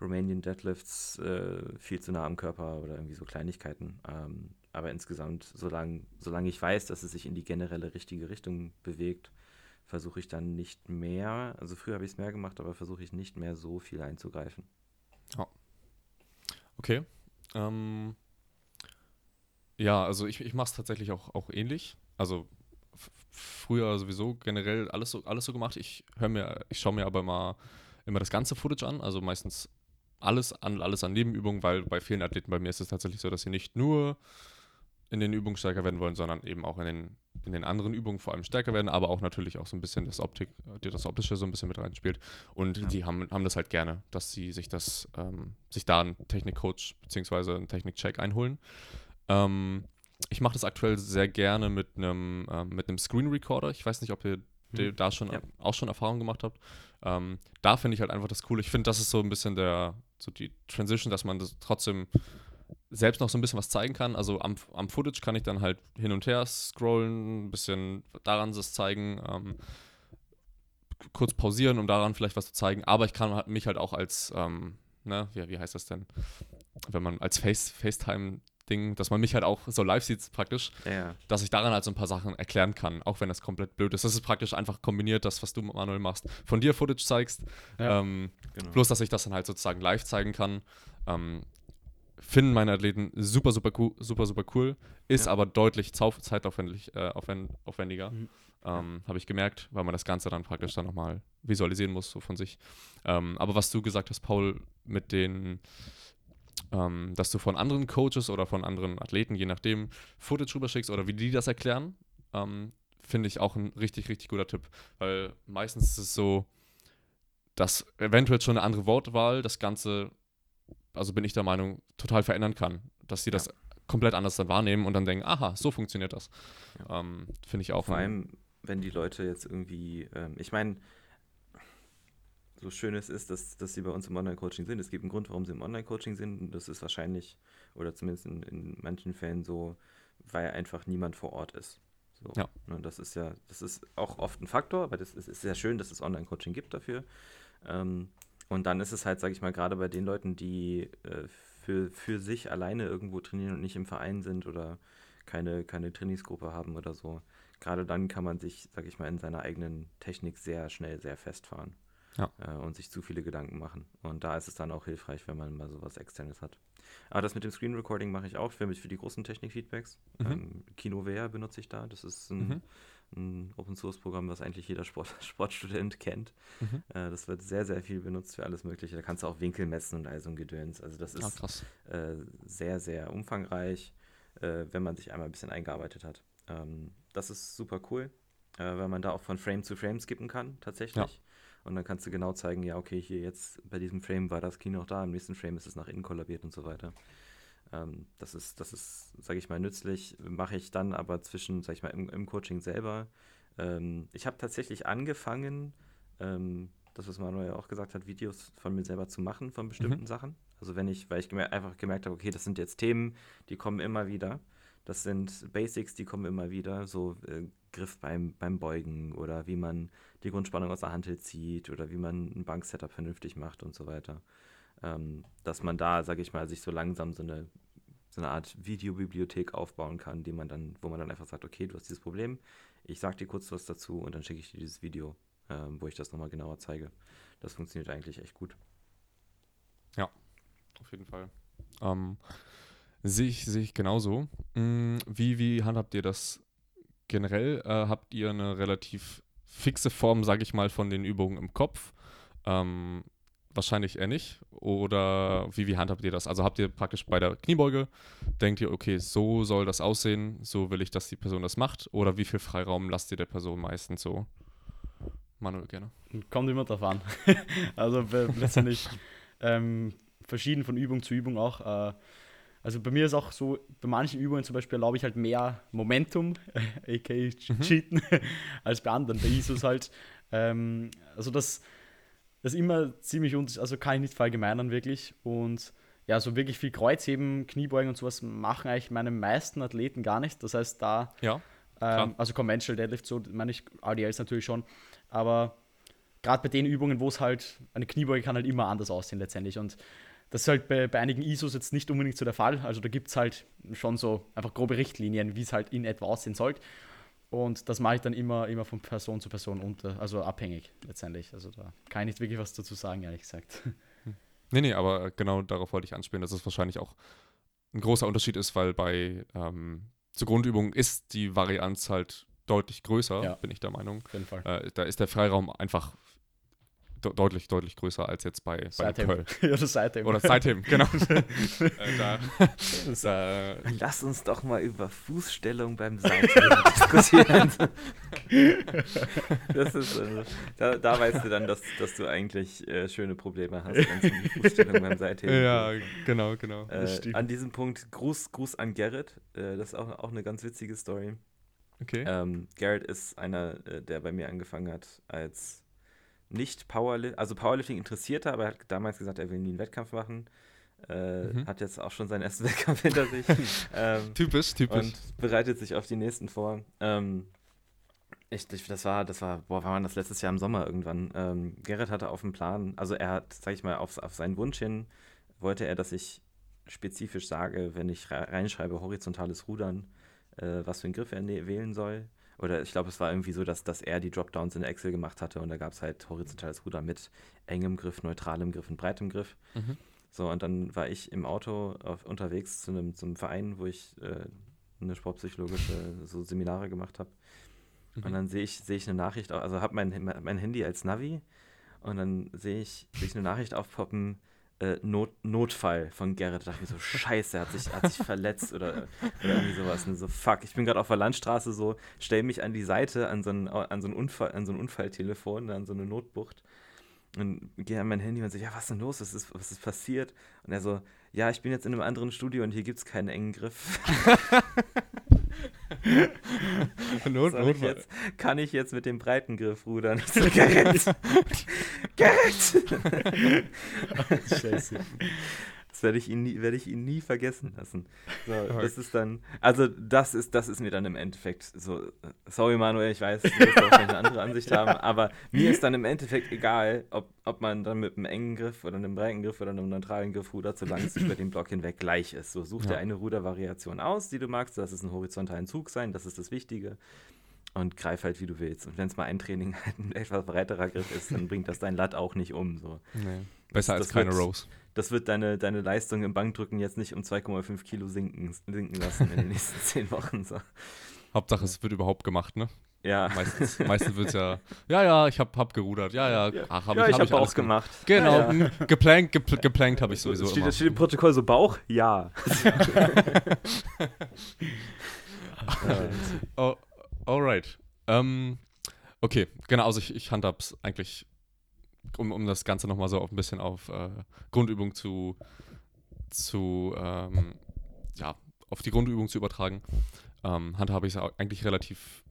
Romanian Deadlifts äh, viel zu nah am Körper oder irgendwie so Kleinigkeiten. Ähm, aber insgesamt, solange, solange ich weiß, dass es sich in die generelle richtige Richtung bewegt, versuche ich dann nicht mehr, also früher habe ich es mehr gemacht, aber versuche ich nicht mehr so viel einzugreifen. Ja. Okay. Ähm, ja, also ich, ich mache es tatsächlich auch, auch ähnlich. Also früher sowieso generell alles so, alles so gemacht. Ich höre mir, ich schaue mir aber mal immer das ganze Footage an, also meistens alles an, alles an Nebenübungen, weil bei vielen Athleten bei mir ist es tatsächlich so, dass sie nicht nur in den Übungen stärker werden wollen, sondern eben auch in den, in den anderen Übungen vor allem stärker werden, aber auch natürlich auch so ein bisschen das Optik, das Optische so ein bisschen mit reinspielt. Und ja. die haben, haben das halt gerne, dass sie sich das, ähm, sich da einen Technikcoach bzw. einen Technikcheck einholen. Ähm, ich mache das aktuell sehr gerne mit einem ähm, mit einem Screen Recorder. Ich weiß nicht, ob ihr hm. da schon ja. auch schon Erfahrung gemacht habt. Ähm, da finde ich halt einfach das cool. Ich finde, das ist so ein bisschen der so die Transition, dass man das trotzdem selbst noch so ein bisschen was zeigen kann. Also am, am Footage kann ich dann halt hin und her scrollen, ein bisschen daran das zeigen, ähm, kurz pausieren, um daran vielleicht was zu zeigen. Aber ich kann halt mich halt auch als, ähm, ne, wie, wie heißt das denn, wenn man als Face, FaceTime Ding, dass man mich halt auch so live sieht praktisch, ja. dass ich daran halt so ein paar Sachen erklären kann, auch wenn das komplett blöd ist. Das ist praktisch einfach kombiniert, das, was du, Manuel, machst, von dir Footage zeigst, ja, ähm, genau. bloß, dass ich das dann halt sozusagen live zeigen kann. Ähm, finden meine Athleten super, super cool, super, super cool, ist ja. aber deutlich zeitaufwendig, äh, aufwend, aufwendiger. Mhm. Ähm, Habe ich gemerkt, weil man das Ganze dann praktisch dann nochmal visualisieren muss, so von sich. Ähm, aber was du gesagt hast, Paul, mit den, ähm, dass du von anderen Coaches oder von anderen Athleten, je nachdem, Footage rüberschickst oder wie die das erklären, ähm, finde ich auch ein richtig, richtig guter Tipp. Weil meistens ist es so, dass eventuell schon eine andere Wortwahl das Ganze also bin ich der Meinung, total verändern kann. Dass sie das komplett anders dann wahrnehmen und dann denken, aha, so funktioniert das. Ja. Ähm, Finde ich auch. Vor allem, wenn die Leute jetzt irgendwie, ähm, ich meine, so schön es ist, dass, dass sie bei uns im Online-Coaching sind. Es gibt einen Grund, warum sie im Online-Coaching sind. Das ist wahrscheinlich, oder zumindest in, in manchen Fällen so, weil einfach niemand vor Ort ist. So, ja. Und ne, das ist ja, das ist auch oft ein Faktor, aber das ist, ist sehr schön, dass es Online-Coaching gibt dafür. Ähm, und dann ist es halt, sage ich mal, gerade bei den Leuten, die äh, für, für sich alleine irgendwo trainieren und nicht im Verein sind oder keine, keine Trainingsgruppe haben oder so, gerade dann kann man sich, sage ich mal, in seiner eigenen Technik sehr schnell, sehr festfahren. Ja. Äh, und sich zu viele Gedanken machen. Und da ist es dann auch hilfreich, wenn man mal sowas Externes hat. Aber das mit dem Screen Recording mache ich auch für, für die großen Technik-Feedbacks. Mhm. Ähm, KinoVR benutze ich da. Das ist ein mhm ein Open Source Programm, was eigentlich jeder Sport, Sportstudent kennt. Mhm. Äh, das wird sehr, sehr viel benutzt für alles Mögliche. Da kannst du auch Winkel messen und all so ein Gedöns. Also das ah, ist äh, sehr, sehr umfangreich, äh, wenn man sich einmal ein bisschen eingearbeitet hat. Ähm, das ist super cool, äh, weil man da auch von Frame zu Frame skippen kann, tatsächlich. Ja. Und dann kannst du genau zeigen, ja, okay, hier jetzt bei diesem Frame war das Kino noch da, im nächsten Frame ist es nach innen kollabiert und so weiter. Ähm, das ist, das ist, sage ich mal, nützlich. Mache ich dann aber zwischen, sage ich mal, im, im Coaching selber. Ähm, ich habe tatsächlich angefangen, ähm, das, was Manuel auch gesagt hat, Videos von mir selber zu machen, von bestimmten mhm. Sachen. Also wenn ich, weil ich gemer einfach gemerkt habe, okay, das sind jetzt Themen, die kommen immer wieder. Das sind Basics, die kommen immer wieder, so äh, Griff beim, beim Beugen oder wie man die Grundspannung aus der Hantel zieht oder wie man ein Banksetup vernünftig macht und so weiter ähm, dass man da, sage ich mal, sich so langsam so eine, so eine Art Videobibliothek aufbauen kann, die man dann, wo man dann einfach sagt, okay, du hast dieses Problem, ich sag dir kurz was dazu und dann schicke ich dir dieses Video, ähm, wo ich das nochmal genauer zeige. Das funktioniert eigentlich echt gut. Ja, auf jeden Fall. Ähm, sehe ich, seh ich genauso. Hm, wie, wie handhabt ihr das generell? Äh, habt ihr eine relativ fixe Form, sage ich mal, von den Übungen im Kopf? Ähm, Wahrscheinlich eher nicht. Oder wie, wie handhabt ihr das? Also habt ihr praktisch bei der Kniebeuge, denkt ihr, okay, so soll das aussehen, so will ich, dass die Person das macht? Oder wie viel Freiraum lasst ihr der Person meistens so? Manuel, gerne. Kommt immer drauf an. also letztendlich ähm, verschieden von Übung zu Übung auch. Äh, also bei mir ist auch so, bei manchen Übungen zum Beispiel erlaube ich halt mehr Momentum, aka mhm. Cheaten, als bei anderen. Bei ISOs halt. Ähm, also das das ist immer ziemlich, also kann ich nicht verallgemeinern wirklich. Und ja, so wirklich viel Kreuzheben, Kniebeugen und sowas machen eigentlich meine meisten Athleten gar nicht. Das heißt, da, ja, ähm, also Conventional Deadlift, so meine ich, RDLs natürlich schon, aber gerade bei den Übungen, wo es halt, eine Kniebeuge kann halt immer anders aussehen letztendlich. Und das ist halt bei, bei einigen ISOs jetzt nicht unbedingt so der Fall. Also da gibt es halt schon so einfach grobe Richtlinien, wie es halt in etwa aussehen sollte. Und das mache ich dann immer, immer von Person zu Person unter, also abhängig letztendlich. Also da kann ich nicht wirklich was dazu sagen, ehrlich gesagt. Nee, nee, aber genau darauf wollte ich anspielen, dass es wahrscheinlich auch ein großer Unterschied ist, weil bei ähm, zur Grundübung ist die Varianz halt deutlich größer, ja. bin ich der Meinung. Auf jeden Fall. Äh, da ist der Freiraum einfach de deutlich, deutlich größer als jetzt bei, bei Curl. ja, das Seitheben. Oder Seitheben, genau. äh, da, da, Lass uns doch mal über Fußstellung beim Seitheben diskutieren. das ist, also, da, da, weißt du dann, dass, dass du eigentlich äh, schöne Probleme hast, wenn es um die Fußstellung beim Seitheben Ja, genau, genau. Äh, an diesem Punkt Gruß, Gruß an Gerrit. Äh, das ist auch, auch eine ganz witzige Story. Okay. Ähm, Garrett ist einer, äh, der bei mir angefangen hat als nicht Powerlifting, also Powerlifting interessierter, aber er hat damals gesagt, er will nie einen Wettkampf machen. Äh, mhm. Hat jetzt auch schon seinen ersten Wettkampf hinter sich. ähm, typisch, typisch. Und bereitet sich auf die nächsten vor. Ähm, ich, das war, das war, boah, war man das letztes Jahr im Sommer irgendwann. Ähm, Gerrit hatte auf dem Plan, also er hat, sag ich mal, auf, auf seinen Wunsch hin, wollte er, dass ich spezifisch sage, wenn ich reinschreibe, horizontales Rudern, äh, was für einen Griff er ne wählen soll. Oder ich glaube, es war irgendwie so, dass, dass er die Dropdowns in der Excel gemacht hatte und da gab es halt horizontales Ruder mit engem Griff, neutralem Griff und breitem Griff. Mhm. So, und dann war ich im Auto auf, unterwegs zu einem, zu einem Verein, wo ich äh, eine sportpsychologische so Seminare gemacht habe. Mhm. Und dann sehe ich, seh ich eine Nachricht, also habe mein, mein Handy als Navi und dann sehe ich, seh ich eine Nachricht aufpoppen, äh, Not, Notfall von Gerrit. Da dachte ich so, scheiße, er hat sich, hat sich verletzt oder, oder irgendwie sowas. Und so, fuck, ich bin gerade auf der Landstraße so, stell mich an die Seite an so ein, an so ein, Unfall, an so ein Unfalltelefon, an so eine Notbucht und gehe an mein Handy und so, ja, was ist denn los? Was ist, was ist passiert? Und er so, ja, ich bin jetzt in einem anderen Studio und hier gibt es keinen engen Griff. Not, ich jetzt, kann ich jetzt mit dem breiten Griff rudern? So, Gerrit! Gerrit! Scheiße. Das werde ich, ihn nie, werde ich ihn nie vergessen lassen. So, das ist dann, also das ist, das ist mir dann im Endeffekt so, sorry Manuel, ich weiß, du wirst auch eine andere Ansicht haben, aber mir ist dann im Endeffekt egal, ob, ob man dann mit einem engen Griff oder einem breiten Griff oder einem neutralen Griff rudert, solange es über den Block hinweg gleich ist. So, such ja. dir eine Rudervariation aus, die du magst, lass es einen horizontalen Zug sein, das ist das Wichtige und greif halt, wie du willst. Und wenn es mal ein Training halt ein etwas breiterer Griff ist, dann bringt das dein Latt auch nicht um. So. Nee. Besser das, als das keine wird, Rose das wird deine, deine Leistung im Bankdrücken jetzt nicht um 2,5 Kilo sinken, sinken lassen in den nächsten 10 Wochen. So. Hauptsache, es wird überhaupt gemacht, ne? Ja. Meistens, meistens wird es ja, ja, ja, ich hab, hab gerudert, ja, ja, ja. ach, hab ja, ich, hab ich, gemacht. Genau, ja, ja. geplankt, gepl geplankt habe ich sowieso steht, immer. Steht im Protokoll so Bauch? Ja. oh, alright. Ähm, okay, genau, also ich, ich handhab's eigentlich um, um das Ganze nochmal so auf ein bisschen auf äh, Grundübung zu, zu ähm, ja, auf die Grundübung zu übertragen, ähm, handhabe ich es eigentlich relativ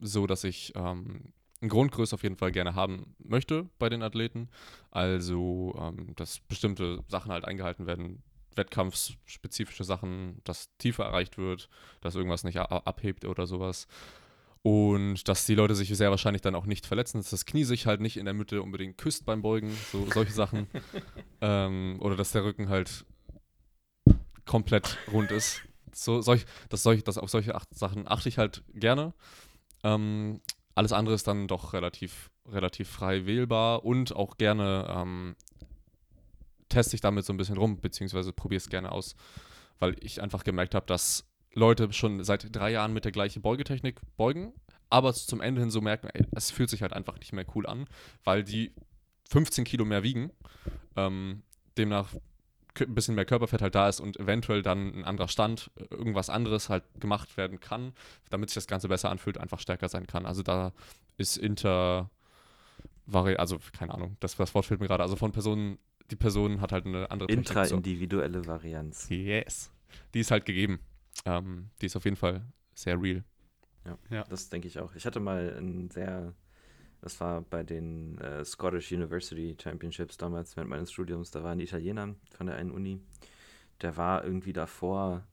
so, dass ich ähm, eine Grundgröße auf jeden Fall gerne haben möchte bei den Athleten. Also, ähm, dass bestimmte Sachen halt eingehalten werden, wettkampfspezifische Sachen, dass Tiefe erreicht wird, dass irgendwas nicht abhebt oder sowas. Und dass die Leute sich sehr wahrscheinlich dann auch nicht verletzen, dass das Knie sich halt nicht in der Mitte unbedingt küsst beim Beugen, so solche Sachen. ähm, oder dass der Rücken halt komplett rund ist. So, solch, das, solch, das, auf solche acht Sachen achte ich halt gerne. Ähm, alles andere ist dann doch relativ, relativ frei wählbar und auch gerne ähm, teste ich damit so ein bisschen rum, beziehungsweise probiere es gerne aus, weil ich einfach gemerkt habe, dass Leute schon seit drei Jahren mit der gleichen Beugetechnik beugen, aber zum Ende hin so merken, ey, es fühlt sich halt einfach nicht mehr cool an, weil die 15 Kilo mehr wiegen, ähm, demnach ein bisschen mehr Körperfett halt da ist und eventuell dann ein anderer Stand, irgendwas anderes halt gemacht werden kann, damit sich das Ganze besser anfühlt, einfach stärker sein kann. Also da ist Inter, also keine Ahnung, das, das Wort fehlt mir gerade, also von Personen, die Person hat halt eine andere Intraindividuelle Varianz. Yes. Die ist halt gegeben. Ähm, die ist auf jeden Fall sehr real. Ja, ja. das denke ich auch. Ich hatte mal ein sehr, das war bei den äh, Scottish University Championships damals während meines Studiums, da war ein Italiener von der einen Uni, der war irgendwie davor,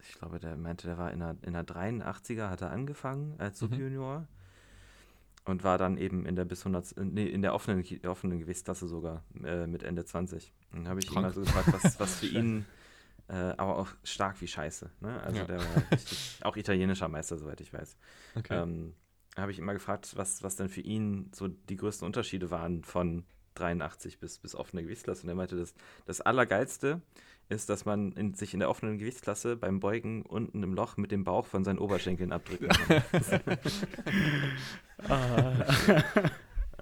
ich glaube, der meinte, der war in der, in der 83er, hat er angefangen als mhm. Subjunior mhm. und war dann eben in der bis 100, nee, in der offenen, offenen Gewichtsklasse sogar äh, mit Ende 20. Und dann habe ich Krank. ihn mal so gefragt, was, was für ihn äh, aber auch stark wie Scheiße. Ne? Also ja. der war richtig, auch italienischer Meister, soweit ich weiß. Okay. Ähm, habe ich immer gefragt, was, was denn für ihn so die größten Unterschiede waren von 83 bis, bis offene Gewichtsklasse. Und er meinte, das, das Allergeilste ist, dass man in, sich in der offenen Gewichtsklasse beim Beugen unten im Loch mit dem Bauch von seinen Oberschenkeln abdrücken kann. ah.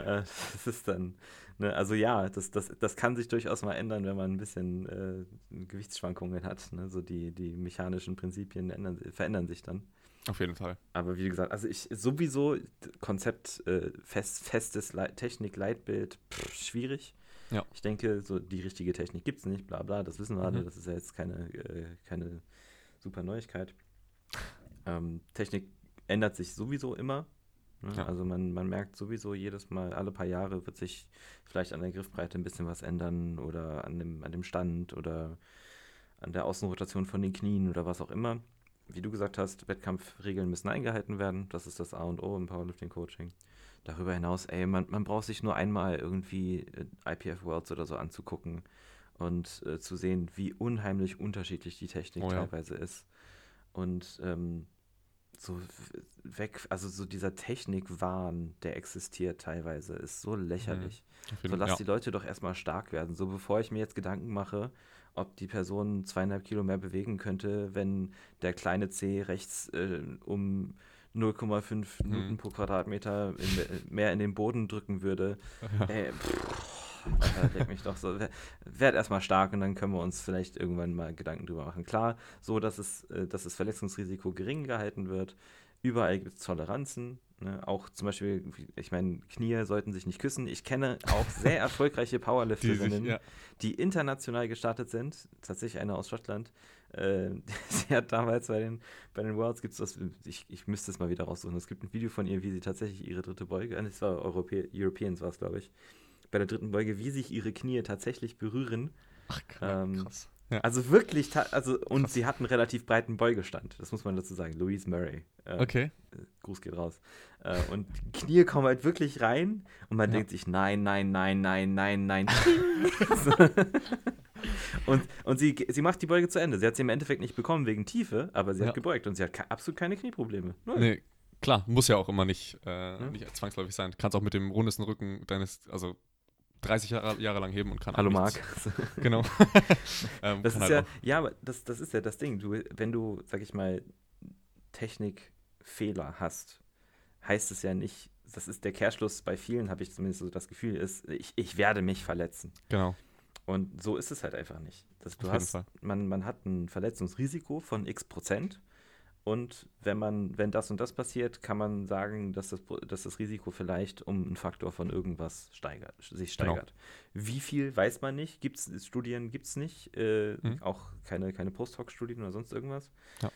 Äh, das ist dann, ne, also ja, das, das, das kann sich durchaus mal ändern, wenn man ein bisschen äh, Gewichtsschwankungen hat. Ne? So die, die mechanischen Prinzipien ändern, verändern sich dann. Auf jeden Fall. Aber wie gesagt, also ich sowieso Konzept äh, fest, festes Le Technik, Leitbild, pff, schwierig. Ja. Ich denke, so die richtige Technik gibt es nicht, bla bla, das wissen wir alle, Mhm. das ist ja jetzt keine, äh, keine super Neuigkeit. Ähm, Technik ändert sich sowieso immer. Ne? Ja. Also man, man merkt sowieso jedes Mal, alle paar Jahre wird sich vielleicht an der Griffbreite ein bisschen was ändern oder an dem, an dem Stand oder an der Außenrotation von den Knien oder was auch immer. Wie du gesagt hast, Wettkampfregeln müssen eingehalten werden. Das ist das A und O im Powerlifting-Coaching. Darüber hinaus, ey, man, man braucht sich nur einmal irgendwie äh, IPF Worlds oder so anzugucken und äh, zu sehen, wie unheimlich unterschiedlich die Technik Oh ja. teilweise ist. Und ähm, so weg, also so dieser Technikwahn, der existiert teilweise, ist so lächerlich. Auf So lass ja. die Leute doch erstmal stark werden. So bevor ich mir jetzt Gedanken mache, ob die Person zweieinhalb Kilo mehr bewegen könnte, wenn der kleine C rechts äh, um 0,5 Mhm. Newton pro Quadratmeter in, äh, mehr in den Boden drücken würde. Ey, pff, Alter, leg mich doch so. wer- Werd erstmal stark und dann können wir uns vielleicht irgendwann mal Gedanken drüber machen. Klar, so dass es, äh, dass das Verletzungsrisiko gering gehalten wird. Überall gibt es Toleranzen. Ne? Auch zum Beispiel, ich meine, Knie sollten sich nicht küssen. Ich kenne auch sehr erfolgreiche Die Powerlifterinnen, ja. die international gestartet sind. Tatsächlich eine aus Schottland. Äh, sie hat damals bei den, bei den Worlds, gibt es das, ich, ich müsste es mal wieder raussuchen. Es gibt ein Video von ihr, wie sie tatsächlich ihre dritte Beuge, äh, es war Europä Europeans war es, glaube ich, bei der dritten Beuge, wie sich ihre Knie tatsächlich berühren. Ach, krass. Ähm, krass. Ja. Also wirklich, also und Krass. sie hat einen relativ breiten Beugestand, das muss man dazu sagen. Louise Murray. Äh, Okay. äh, Gruß geht raus. Äh, und die Knie kommen halt wirklich rein und man Ja. denkt sich, nein, nein, nein, nein, nein, nein. und und sie, sie macht die Beuge zu Ende. Sie hat sie im Endeffekt nicht bekommen wegen Tiefe, aber sie Ja. hat gebeugt und sie hat ke- absolut keine Knieprobleme. Null. Nee, klar, muss ja auch immer nicht, äh, nicht zwangsläufig sein. Kannst auch mit dem rundesten Rücken deines, also 30 Jahre, Jahre lang heben und kann Hallo Marc. Genau. ähm, Das ist halt ja, auch- ja, aber das, das ist ja das Ding. Du, wenn du, sag ich mal, Technikfehler hast, heißt es ja nicht, das ist der Kehrschluss bei vielen, habe ich zumindest so das Gefühl, ist, ich, ich werde mich verletzen. genau. Und so ist es halt einfach nicht. Das, du hast, Fall. man, man hat ein Verletzungsrisiko von x Prozent. Und wenn man, wenn das und das passiert, kann man sagen, dass das, dass das Risiko vielleicht um einen Faktor von irgendwas steigert, sich Genau. steigert. Wie viel weiß man nicht, gibt's Studien gibt es nicht, äh, Mhm. auch keine, keine Post-Hoc-Studien oder sonst irgendwas. Ja.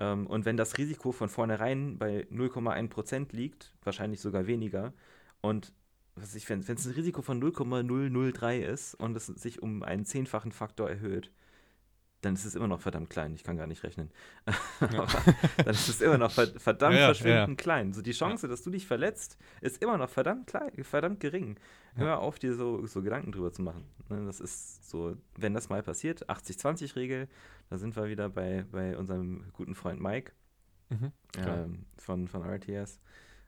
Ähm, und wenn das Risiko von vornherein bei 0,1 Prozent liegt, wahrscheinlich sogar weniger, und was ich, wenn es ein Risiko von 0,003 ist und es sich um einen zehnfachen Faktor erhöht, dann ist es immer noch verdammt klein. Ich kann gar nicht rechnen. Aber dann ist es immer noch ver verdammt Ja, ja, verschwindend ja. klein. So die Chance, dass du dich verletzt, ist immer noch verdammt klein, verdammt gering. Ja. Hör auf, dir so, so Gedanken drüber zu machen. Ne, Das ist so, wenn das mal passiert, 80-20-Regel, da sind wir wieder bei, bei unserem guten Freund Mike Mhm. Ähm, von, von RTS.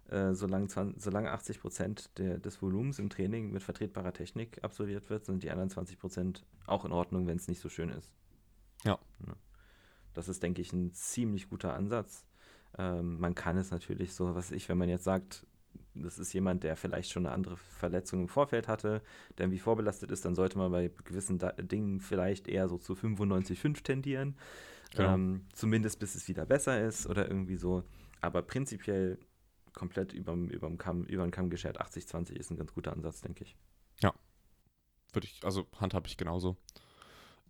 Äh, solange, 20, solange 80 Prozent des Volumens im Training mit vertretbarer Technik absolviert wird, sind die anderen 20 Prozent auch in Ordnung, wenn es nicht so schön ist. Ja. Das ist, denke ich, ein ziemlich guter Ansatz. Ähm, man kann es natürlich so, was ich, wenn man jetzt sagt, das ist jemand, der vielleicht schon eine andere Verletzung im Vorfeld hatte, der irgendwie vorbelastet ist, dann sollte man bei gewissen da Dingen vielleicht eher so zu 95,5 tendieren. Genau. Ähm, zumindest bis es wieder besser ist oder irgendwie so. Aber prinzipiell komplett überm, überm Kamm, über den Kamm geschert 80-20 ist ein ganz guter Ansatz, denke ich. Würde ich, also handhabe ich genauso.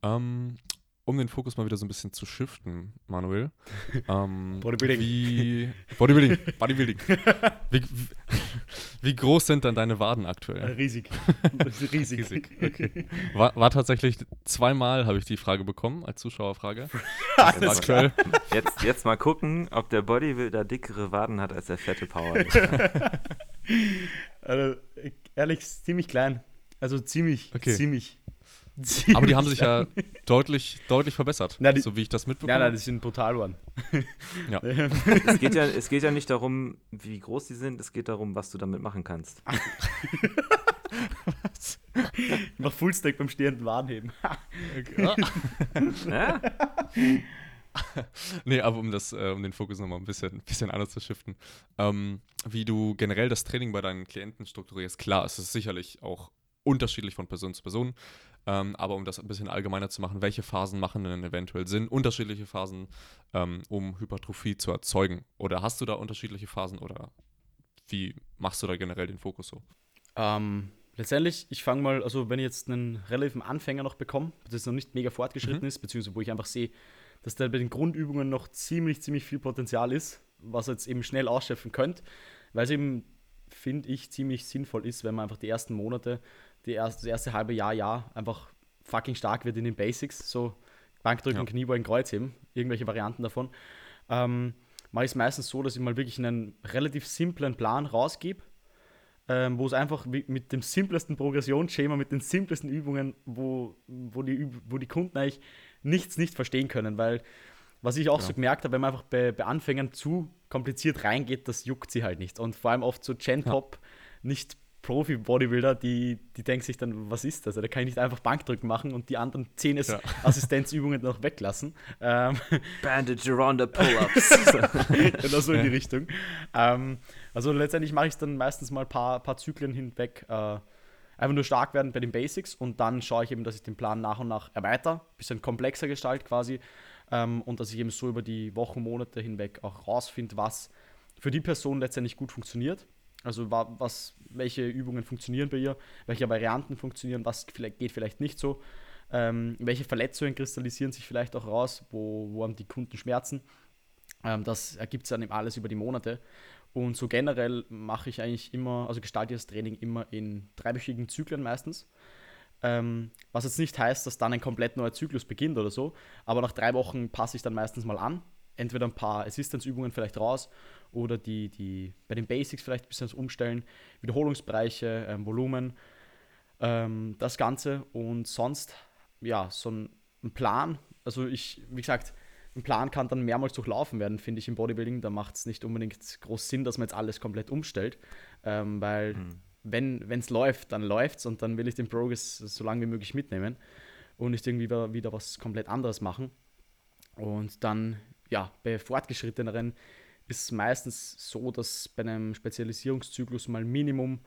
Ähm, um den Fokus mal wieder so ein bisschen zu shiften, Manuel. Ähm, Bodybuilding. Wie, Bodybuilding. Bodybuilding. wie, wie, wie groß sind dann deine Waden aktuell? Riesig. Riesig. Riesig, okay. War, war tatsächlich zweimal, habe ich die Frage bekommen, als Zuschauerfrage. Alles aktuell. Jetzt, jetzt mal gucken, ob der Bodybuilder dickere Waden hat als der fette Power. Also, ehrlich, ziemlich klein. Also ziemlich, Okay. ziemlich. Aber die haben ziemlich sich ja deutlich, deutlich verbessert, Na, die- so wie ich das mitbekomme. Nein, nein, die sind brutal geworden. Ja. es, geht ja, es geht ja nicht darum, wie groß die sind, es geht darum, was du damit machen kannst. Ich mach Fullstack beim stehenden Wadenheben. Okay. Ah, Ja? nee, aber um das, äh, um den Fokus nochmal ein bisschen, ein bisschen anders zu shiften. Ähm, wie du generell das Training bei deinen Klienten strukturierst, klar, es ist sicherlich auch unterschiedlich von Person zu Person. Ähm, aber um das ein bisschen allgemeiner zu machen, welche Phasen machen denn eventuell Sinn? Unterschiedliche Phasen, ähm, um Hypertrophie zu erzeugen. Oder hast du da unterschiedliche Phasen oder wie machst du da generell den Fokus so? Ähm, letztendlich, ich fange mal, also wenn ich jetzt einen relativen Anfänger noch bekomme, das noch nicht mega fortgeschritten mhm. ist, beziehungsweise wo ich einfach sehe, dass da bei den Grundübungen noch ziemlich, ziemlich viel Potenzial ist, was ihr jetzt eben schnell ausschöpfen könnt, weil es eben, finde ich, ziemlich sinnvoll ist, wenn man einfach die ersten Monate, die erste, das erste halbe Jahr, Jahr einfach fucking stark wird in den Basics, so Bankdrücken, ja. Kniebeugen, Kreuzheben, irgendwelche Varianten davon. Ähm, mache ich es meistens so, dass ich mal wirklich einen relativ simplen Plan rausgebe, ähm, wo es einfach mit dem simplesten Progressionsschema, mit den simplesten Übungen, wo, wo, die, wo die Kunden eigentlich nichts nicht verstehen können, weil was ich auch ja. so gemerkt habe, wenn man einfach bei, bei Anfängern zu kompliziert reingeht, das juckt sie halt nicht. Und vor allem oft so Gen-Pop, ja. nicht Profi-Bodybuilder, die, die denken sich dann, was ist das? Da kann ich nicht einfach Bankdrücken machen und die anderen zehn ja. Assistenzübungen noch weglassen. Ähm, Bandage around the Pull-Ups. genau so in die Richtung. Ähm, also letztendlich mache ich dann meistens mal ein paar, paar Zyklen hinweg. Äh, einfach nur stark werden bei den Basics und dann schaue ich eben, dass ich den Plan nach und nach erweitere, bisschen komplexer gestalte quasi ähm, und dass ich eben so über die Wochen, Monate hinweg auch rausfinde, was für die Person letztendlich gut funktioniert. Also was, welche Übungen funktionieren bei ihr, welche Varianten funktionieren, was vielleicht, geht vielleicht nicht so, ähm, welche Verletzungen kristallisieren sich vielleicht auch raus, wo, wo haben die Kunden Schmerzen. Ähm, das ergibt sich dann eben alles über die Monate. Und so generell mache ich eigentlich immer, also gestalte ich das Training immer in dreiwöchigen Zyklen meistens. Ähm, was jetzt nicht heißt, dass dann ein komplett neuer Zyklus beginnt oder so, aber nach drei Wochen passe ich dann meistens mal an. Entweder ein paar Assistance-Übungen vielleicht raus oder die, die bei den Basics vielleicht ein bisschen umstellen, Wiederholungsbereiche, ähm, Volumen, ähm, das Ganze und sonst, ja, so ein, ein Plan. Also ich, wie gesagt, ein Plan kann dann mehrmals durchlaufen werden, finde ich, im Bodybuilding. Da macht es nicht unbedingt groß Sinn, dass man jetzt alles komplett umstellt, ähm, weil mhm. wenn es läuft, dann läuft es und dann will ich den Progress so lange wie möglich mitnehmen und nicht irgendwie wieder, wieder was komplett anderes machen. Und dann, ja, bei Fortgeschritteneren ist es meistens so, dass bei einem Spezialisierungszyklus mal Minimum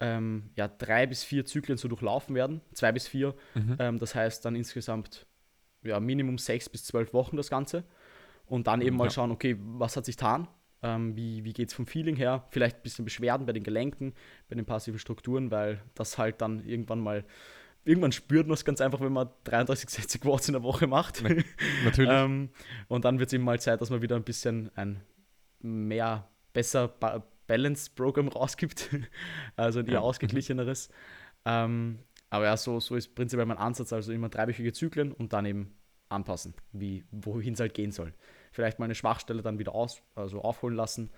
ähm, ja, drei bis vier Zyklen so durchlaufen werden, zwei bis vier. Mhm. Ähm, das heißt dann insgesamt ja, Minimum sechs bis zwölf Wochen das Ganze. Und dann eben mal ja. schauen, okay, was hat sich getan? Ähm, wie wie geht es vom Feeling her? Vielleicht ein bisschen Beschwerden bei den Gelenken, bei den passiven Strukturen, weil das halt dann irgendwann mal, irgendwann spürt man es ganz einfach, wenn man 33, 60 Watts in der Woche macht. Nee, natürlich. ähm, und dann wird es eben mal Zeit, dass man wieder ein bisschen ein mehr, besser ba Balanced Programm rausgibt. also ein eher ja. ausgeglicheneres. Ähm, aber ja, so, so ist prinzipiell mein Ansatz, also immer dreiwöchige Zyklen und dann eben anpassen, wie, wohin es halt gehen soll. Vielleicht mal eine Schwachstelle dann wieder aus, also aufholen lassen,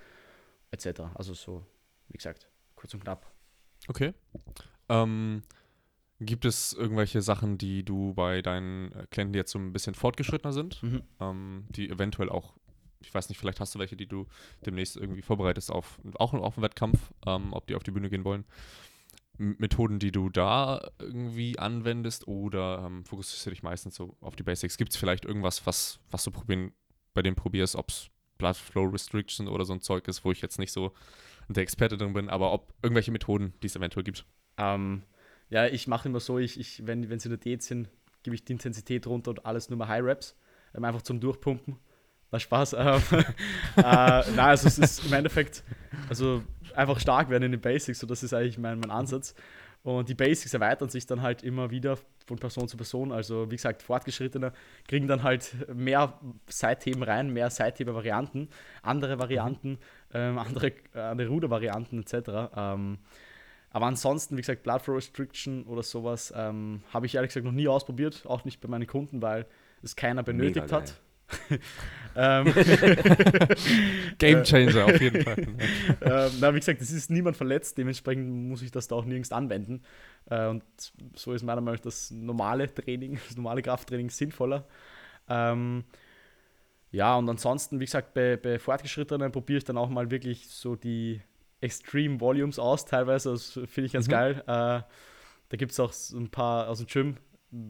etc. Also so, wie gesagt, kurz und knapp. Okay. Ähm, gibt es irgendwelche Sachen, die du bei deinen Klienten, die jetzt so ein bisschen fortgeschrittener sind, mhm. ähm, die eventuell auch, ich weiß nicht, vielleicht hast du welche, die du demnächst irgendwie vorbereitest auf auch auf einen Wettkampf, ähm, ob die auf die Bühne gehen wollen, Methoden, die du da irgendwie anwendest oder ähm, fokussierst du dich meistens so auf die Basics? Gibt es vielleicht irgendwas, was, was du probieren, bei dem probierst, ob es Blood Flow Restriction oder so ein Zeug ist, wo ich jetzt nicht so der Experte drin bin, aber ob irgendwelche Methoden, die es eventuell gibt? Ähm, ja, ich mache immer so, ich, ich, wenn, wenn sie in der Diät sind, gebe ich die Intensität runter und alles nur mal High Reps, ähm, einfach zum Durchpumpen. War Spaß. Ähm, äh, nein, also es ist im Endeffekt, also einfach stark werden in den Basics, so das ist eigentlich mein, mein Ansatz. Und die Basics erweitern sich dann halt immer wieder von Person zu Person. Also wie gesagt, Fortgeschrittene kriegen dann halt mehr Seitheben rein, mehr Seithebe-Varianten, andere Varianten, ähm, andere, äh, andere Ruder-Varianten etc. Ähm, aber ansonsten, wie gesagt, Blood Flow Restriction oder sowas ähm, habe ich ehrlich gesagt noch nie ausprobiert, auch nicht bei meinen Kunden, weil es keiner benötigt hat. Ähm, Game Changer auf jeden Fall. ähm, na, wie gesagt, es ist niemand verletzt, dementsprechend muss ich das da auch nirgends anwenden. Äh, und so ist meiner Meinung nach das normale Training, das normale Krafttraining sinnvoller. Ähm, ja, und ansonsten, wie gesagt, bei, bei Fortgeschrittenen probiere ich dann auch mal wirklich so die Extreme Volumes aus, teilweise. Das finde ich ganz mhm. geil. Äh, da gibt es auch so ein paar aus dem Gym,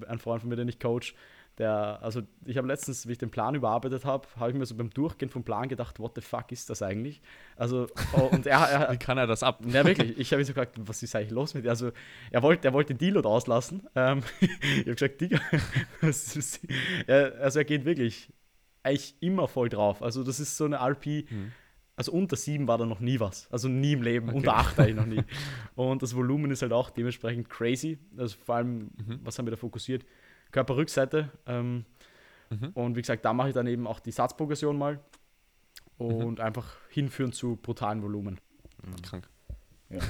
ein Freund von mir, den ich coach, der, also ich habe letztens, wie ich den Plan überarbeitet habe, habe ich mir so beim Durchgehen vom Plan gedacht, what the fuck ist das eigentlich? Also, oh, und er, er Wie kann er das ab? Ja, wirklich. Ich habe ihn so gefragt, was ist eigentlich los mit dir? Also, er wollte, er wollte Deload auslassen. Ähm, ich habe gesagt, Digga, also er geht wirklich eigentlich immer voll drauf. Also, das ist so eine RP, mhm. Also unter 7 war da noch nie was. Also nie im Leben, okay. unter 8 eigentlich noch nie. Und das Volumen ist halt auch dementsprechend crazy. Also vor allem, mhm. was haben wir da fokussiert? Körperrückseite. Ähm, mhm. Und wie gesagt, da mache ich dann eben auch die Satzprogression mal und mhm. einfach hinführen zu brutalen Volumen. Mhm. Krank. Ja.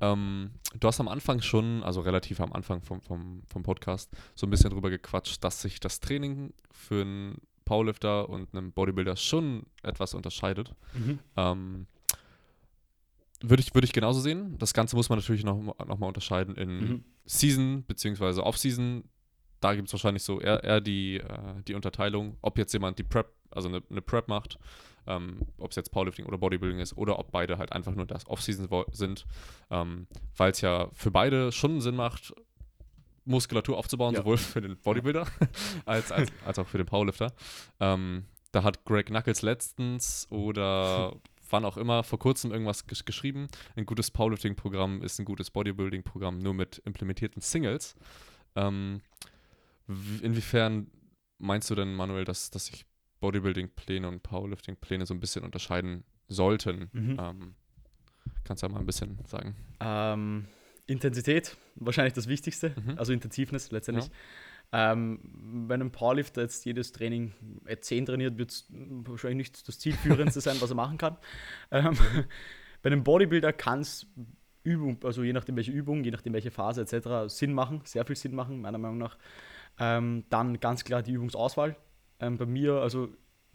ähm, du hast am Anfang schon, also relativ am Anfang vom, vom, vom Podcast, so ein bisschen drüber gequatscht, dass sich das Training für einen Powerlifter und einen Bodybuilder schon etwas unterscheidet. Mhm. Ähm, würde ich, würde ich genauso sehen. Das Ganze muss man natürlich noch, noch mal unterscheiden in mhm. Season bzw. Off-Season. Da gibt es wahrscheinlich so eher, eher die, äh, die Unterteilung, ob jetzt jemand die Prep, also eine, eine Prep macht, ähm, ob es jetzt Powerlifting oder Bodybuilding ist, oder ob beide halt einfach nur das Off-Season sind, ähm, weil es ja für beide schon Sinn macht, Muskulatur aufzubauen, ja. sowohl für den Bodybuilder als, als, als auch für den Powerlifter. Ähm, da hat Greg Knuckles letztens oder wann auch immer, vor kurzem irgendwas gesch geschrieben. Ein gutes Powerlifting-Programm ist ein gutes Bodybuilding-Programm, nur mit implementierten Singles. Ähm, inwiefern meinst du denn, Manuel, dass, dass sich Bodybuilding-Pläne und Powerlifting-Pläne so ein bisschen unterscheiden sollten? Mhm. Ähm, kannst du ja mal ein bisschen sagen? Ähm, Intensität, wahrscheinlich das Wichtigste, mhm. also Intensivness letztendlich. Ja. Ähm, wenn ein Powerlifter jetzt jedes Training 10 trainiert, wird es wahrscheinlich nicht das zielführendste sein, was er machen kann. Ähm, bei einem Bodybuilder kann es Übung, also je nachdem welche Übung, je nachdem welche Phase etc. Sinn machen, sehr viel Sinn machen, meiner Meinung nach. Ähm, dann ganz klar die Übungsauswahl. Ähm, bei mir also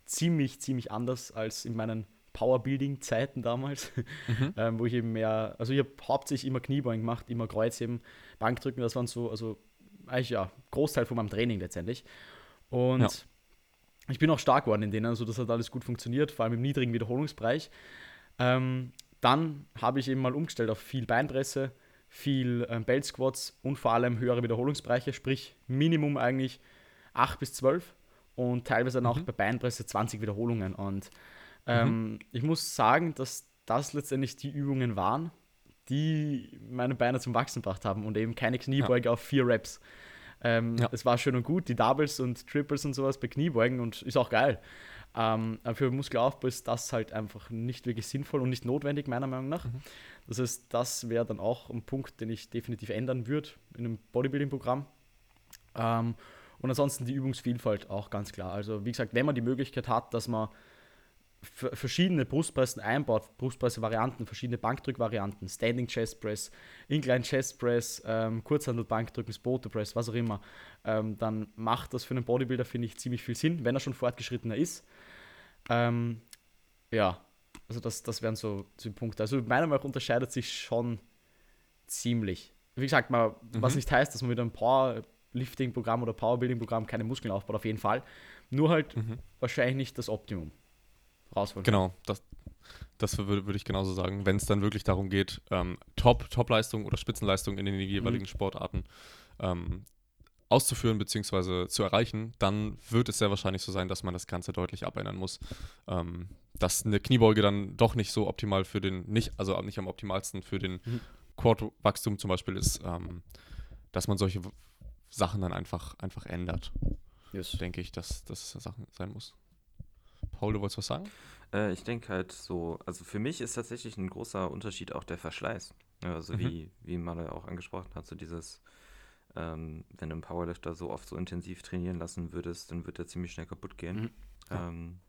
ziemlich, ziemlich anders als in meinen Powerbuilding-Zeiten damals, mhm. ähm, wo ich eben mehr, also ich habe hauptsächlich immer Kniebeugen gemacht, immer Kreuzheben, Bankdrücken, das waren so, also eigentlich ja, Großteil von meinem Training letztendlich. Und ja. ich bin auch stark geworden in denen, also das hat alles gut funktioniert, vor allem im niedrigen Wiederholungsbereich. Ähm, dann habe ich eben mal umgestellt auf viel Beinpresse, viel ähm, Belt Squats und vor allem höhere Wiederholungsbereiche, sprich Minimum eigentlich 8 bis 12 und teilweise dann mhm. auch bei Beinpresse 20 Wiederholungen. Und ähm, mhm. ich muss sagen, dass das letztendlich die Übungen waren, die meine Beine zum Wachsen gebracht haben und eben keine Kniebeuge ja. auf vier Reps. Ähm, ja. Es war schön und gut, die Doubles und Triples und sowas bei Kniebeugen und ist auch geil. Ähm, aber für Muskelaufbau ist das halt einfach nicht wirklich sinnvoll und nicht notwendig, meiner Meinung nach. Mhm. Das heißt, das wäre dann auch ein Punkt, den ich definitiv ändern würde in einem Bodybuilding-Programm. Ähm, und ansonsten die Übungsvielfalt auch ganz klar. Also, wie gesagt, wenn man die Möglichkeit hat, dass man verschiedene Brustpressen einbaut, Brustpresse-Varianten, verschiedene Bankdrückvarianten, Standing Chest Press, Incline Chest Press, ähm, Kurzhandel-Bankdrücken, Spoto Press, was auch immer, ähm, dann macht das für einen Bodybuilder, finde ich, ziemlich viel Sinn, wenn er schon fortgeschrittener ist. Ähm, ja, also das, das wären so, so Punkte. Also meiner Meinung nach unterscheidet sich schon ziemlich. Wie gesagt, mal, mhm. was nicht heißt, dass man mit einem Powerlifting-Programm oder Powerbuilding-Programm keine Muskeln aufbaut, auf jeden Fall. Nur halt mhm. wahrscheinlich nicht das Optimum rausholen. Genau, das, das würde, würde ich genauso sagen. Wenn es dann wirklich darum geht, ähm, Top, Top-Leistung oder Spitzenleistung in den jeweiligen mhm. Sportarten ähm, auszuführen bzw. zu erreichen, dann wird es sehr wahrscheinlich so sein, dass man das Ganze deutlich abändern muss. Ähm, dass eine Kniebeuge dann doch nicht so optimal für den, nicht, also nicht am optimalsten für den mhm. Quad-Wachstum zum Beispiel ist, ähm, dass man solche Sachen dann einfach, einfach ändert. Yes. Denke ich, dass das Sachen sein muss. Paul, du wolltest was sagen? Äh, ich denke halt so, also für mich ist tatsächlich ein großer Unterschied auch der Verschleiß. also mhm. wie, wie Manuel auch angesprochen hat, so dieses, ähm, wenn du einen Powerlifter so oft so intensiv trainieren lassen würdest, dann wird er ziemlich schnell kaputt gehen. Mhm. Ähm,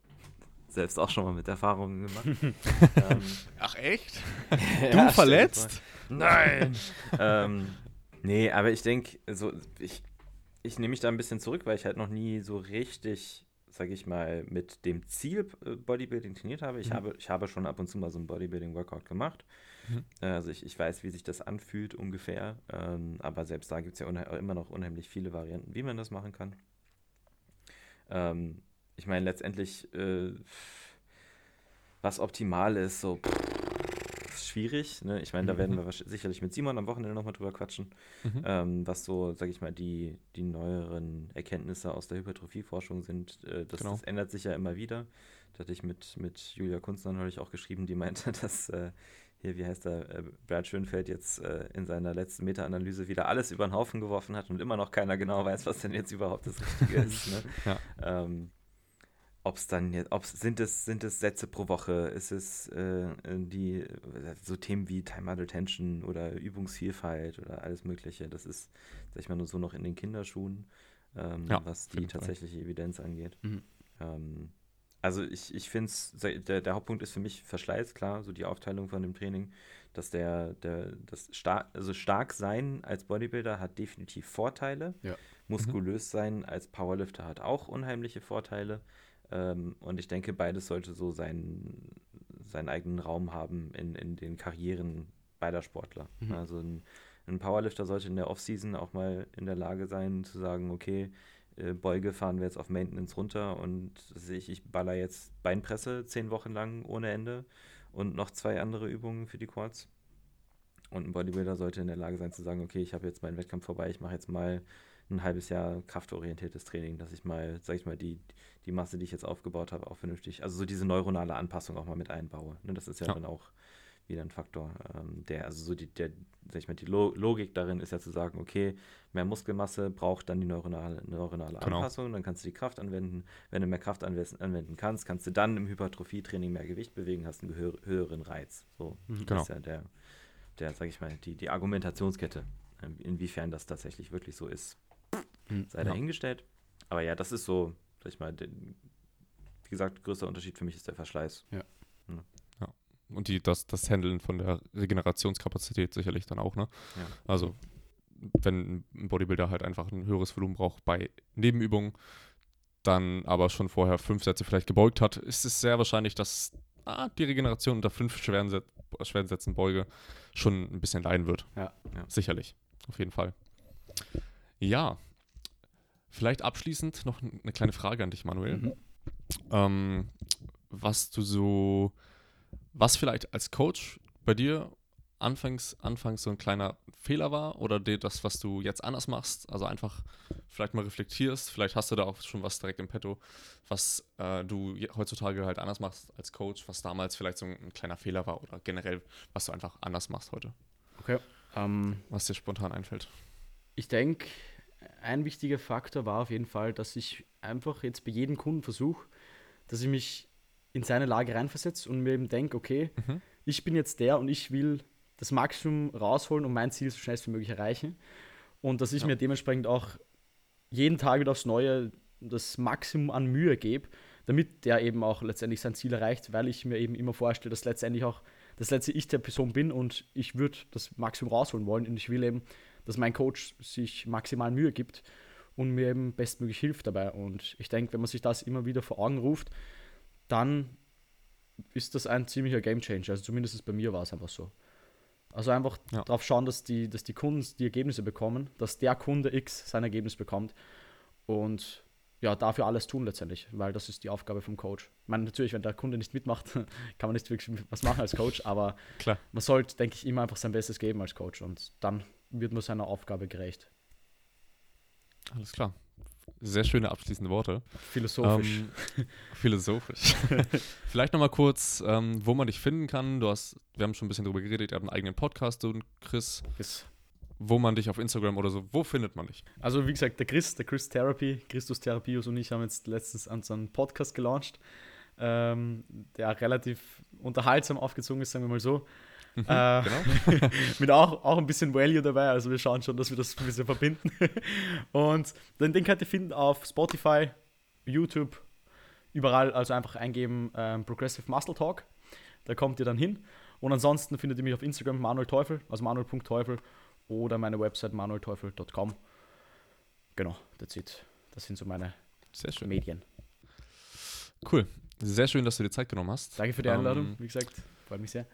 selbst auch schon mal mit Erfahrungen gemacht. ähm, Ach echt? Du ja, verletzt? Nein! ähm, nee, aber ich denke, so, ich, ich nehme mich da ein bisschen zurück, weil ich halt noch nie so richtig sage ich mal, mit dem Ziel äh, Bodybuilding trainiert habe. Ich, mhm. habe. ich habe schon ab und zu mal so ein Bodybuilding-Workout gemacht. Mhm. Äh, also ich, ich weiß, wie sich das anfühlt ungefähr. Ähm, aber selbst da gibt es ja immer noch unheimlich viele Varianten, wie man das machen kann. Ähm, ich meine, letztendlich, äh, was optimal ist, so pff, schwierig. Ne? Ich meine, da werden wir sicherlich mit Simon am Wochenende nochmal drüber quatschen, mhm. ähm, was so, sag ich mal, die, die neueren Erkenntnisse aus der Hypertrophieforschung sind. Äh, das, genau. das, ändert sich ja immer wieder. Da hatte ich mit, mit Julia Kunstner neulich auch geschrieben, die meinte, dass äh, hier, wie heißt er, äh, Brad Schönfeld jetzt äh, in seiner letzten Meta-Analyse wieder alles über den Haufen geworfen hat und immer noch keiner genau weiß, was denn jetzt überhaupt das Richtige ist. Ne? ja. ähm, ob es dann jetzt, ob's, sind es, sind es Sätze pro Woche, ist es äh, die so Themen wie Time Out Attention oder Übungsvielfalt oder alles Mögliche. Das ist, sag ich mal, nur so noch in den Kinderschuhen, ähm, ja, was die tatsächliche Evidenz angeht. Mhm. Ähm, also ich, ich finde es, der, der Hauptpunkt ist für mich Verschleiß, klar, so die Aufteilung von dem Training, dass der, der, das stark, also stark sein als Bodybuilder hat definitiv Vorteile. Ja. Muskulös mhm. sein als Powerlifter hat auch unheimliche Vorteile. Ähm, und ich denke, beides sollte so seinen, seinen eigenen Raum haben in, in den Karrieren beider Sportler. Mhm. Also ein, ein, Powerlifter sollte in der Offseason auch mal in der Lage sein, zu sagen, okay, äh, Beuge fahren wir jetzt auf Maintenance runter und sehe ich, ich baller jetzt Beinpresse zehn Wochen lang ohne Ende und noch zwei andere Übungen für die Quads. Und ein Bodybuilder sollte in der Lage sein zu sagen, okay, ich habe jetzt meinen Wettkampf vorbei, ich mache jetzt mal ein halbes Jahr kraftorientiertes Training, dass ich mal, sag ich mal, die, die Masse, die ich jetzt aufgebaut habe, auch vernünftig, also so diese neuronale Anpassung auch mal mit einbaue. Ne, das ist ja, ja, dann auch wieder ein Faktor, ähm, der, also so die, der, sag ich mal, die Lo Logik darin ist ja zu sagen, okay, mehr Muskelmasse braucht dann die neuronale, neuronale genau. Anpassung, dann kannst du die Kraft anwenden. Wenn du mehr Kraft anwenden kannst, kannst du dann im Hypertrophie-Training mehr Gewicht bewegen, hast einen höheren Reiz. So, mhm, genau. das ist ja der, der, sag ich mal, die, die Argumentationskette. Ähm, inwiefern das tatsächlich wirklich so ist, hm, sei ja. dahingestellt. Aber ja, das ist so, sag ich mal, den, wie gesagt, größter Unterschied für mich ist der Verschleiß. Ja. ja. ja. Und die, das, das Handeln von der Regenerationskapazität sicherlich dann auch, ne? Ja. Also, wenn ein Bodybuilder halt einfach ein höheres Volumen braucht bei Nebenübungen, dann aber schon vorher fünf Sätze vielleicht gebeugt hat, ist es sehr wahrscheinlich, dass ah, die Regeneration unter fünf schweren, Set schweren Sätzen Beuge schon ein bisschen leiden wird. Ja. ja. Sicherlich. Auf jeden Fall. Ja, vielleicht abschließend noch eine kleine Frage an dich, Manuel. Mhm. Ähm, was du so, was vielleicht als Coach bei dir anfangs, anfangs so ein kleiner Fehler war oder das, was du jetzt anders machst, also einfach vielleicht mal reflektierst, vielleicht hast du da auch schon was direkt im Petto, was äh, du heutzutage halt anders machst als Coach, was damals vielleicht so ein, ein kleiner Fehler war oder generell, was du einfach anders machst heute. Okay. Um, ähm, was dir spontan einfällt. Ich denke, ein wichtiger Faktor war auf jeden Fall, dass ich einfach jetzt bei jedem Kunden versuche, dass ich mich in seine Lage reinversetze und mir eben denke, okay, mhm. ich bin jetzt der und ich will das Maximum rausholen und mein Ziel so schnell wie möglich erreichen. Und dass ich ja. mir dementsprechend auch jeden Tag wieder aufs Neue das Maximum an Mühe gebe, damit der eben auch letztendlich sein Ziel erreicht, weil ich mir eben immer vorstelle, dass letztendlich auch das letzte ich der Person bin und ich würde das Maximum rausholen wollen und ich will eben dass mein Coach sich maximal Mühe gibt und mir eben bestmöglich hilft dabei. Und ich denke, wenn man sich das immer wieder vor Augen ruft, dann ist das ein ziemlicher Gamechanger. Also zumindest bei mir war es einfach so. Also einfach ja. darauf schauen, dass die, dass die Kunden die Ergebnisse bekommen, dass der Kunde X sein Ergebnis bekommt und ja, dafür alles tun letztendlich, weil das ist die Aufgabe vom Coach. Ich meine, natürlich, wenn der Kunde nicht mitmacht, kann man nicht wirklich was machen als Coach, aber Klar. man sollte, denke ich, immer einfach sein Bestes geben als Coach und dann wird man seiner Aufgabe gerecht. Alles klar. Sehr schöne abschließende Worte. Philosophisch. Ähm, philosophisch. Vielleicht nochmal kurz, ähm, wo man dich finden kann. Du hast, wir haben schon ein bisschen darüber geredet, ihr habt einen eigenen Podcast, du und Chris. Yes. Wo man dich auf Instagram oder so, wo findet man dich? Also wie gesagt, der Chris, der Chris Therapy, Christus Therapius und ich haben jetzt letztens an so einen Podcast gelauncht, ähm, der relativ unterhaltsam aufgezogen ist, sagen wir mal so. Mhm, äh, genau. mit auch, auch ein bisschen Value dabei. Also wir schauen schon, dass wir das ein bisschen verbinden. Und den, den könnt ihr finden auf Spotify, YouTube, überall. Also einfach eingeben ähm, Progressive Muscle Talk. Da kommt ihr dann hin. Und ansonsten findet ihr mich auf Instagram Manuel Teufel, also manuel.teufel oder meine Website manuelteufel.com. Genau, that's it. Das sind so meine Medien. Cool. Sehr schön, dass du dir Zeit genommen hast. Danke für die Einladung, ähm, wie gesagt. Freut mich sehr.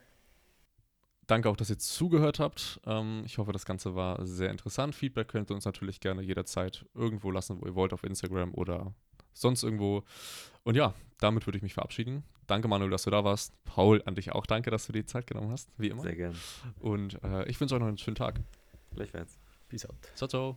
Danke auch, dass ihr zugehört habt. Ähm, ich hoffe, das Ganze war sehr interessant. Feedback könnt ihr uns natürlich gerne jederzeit irgendwo lassen, wo ihr wollt, auf Instagram oder sonst irgendwo. Und ja, damit würde ich mich verabschieden. Danke, Manuel, dass du da warst. Paul, an dich auch danke, dass du dir die Zeit genommen hast, wie immer. Sehr gern. Und äh, ich wünsche euch noch einen schönen Tag. Gleichfalls. Peace out. Ciao, ciao.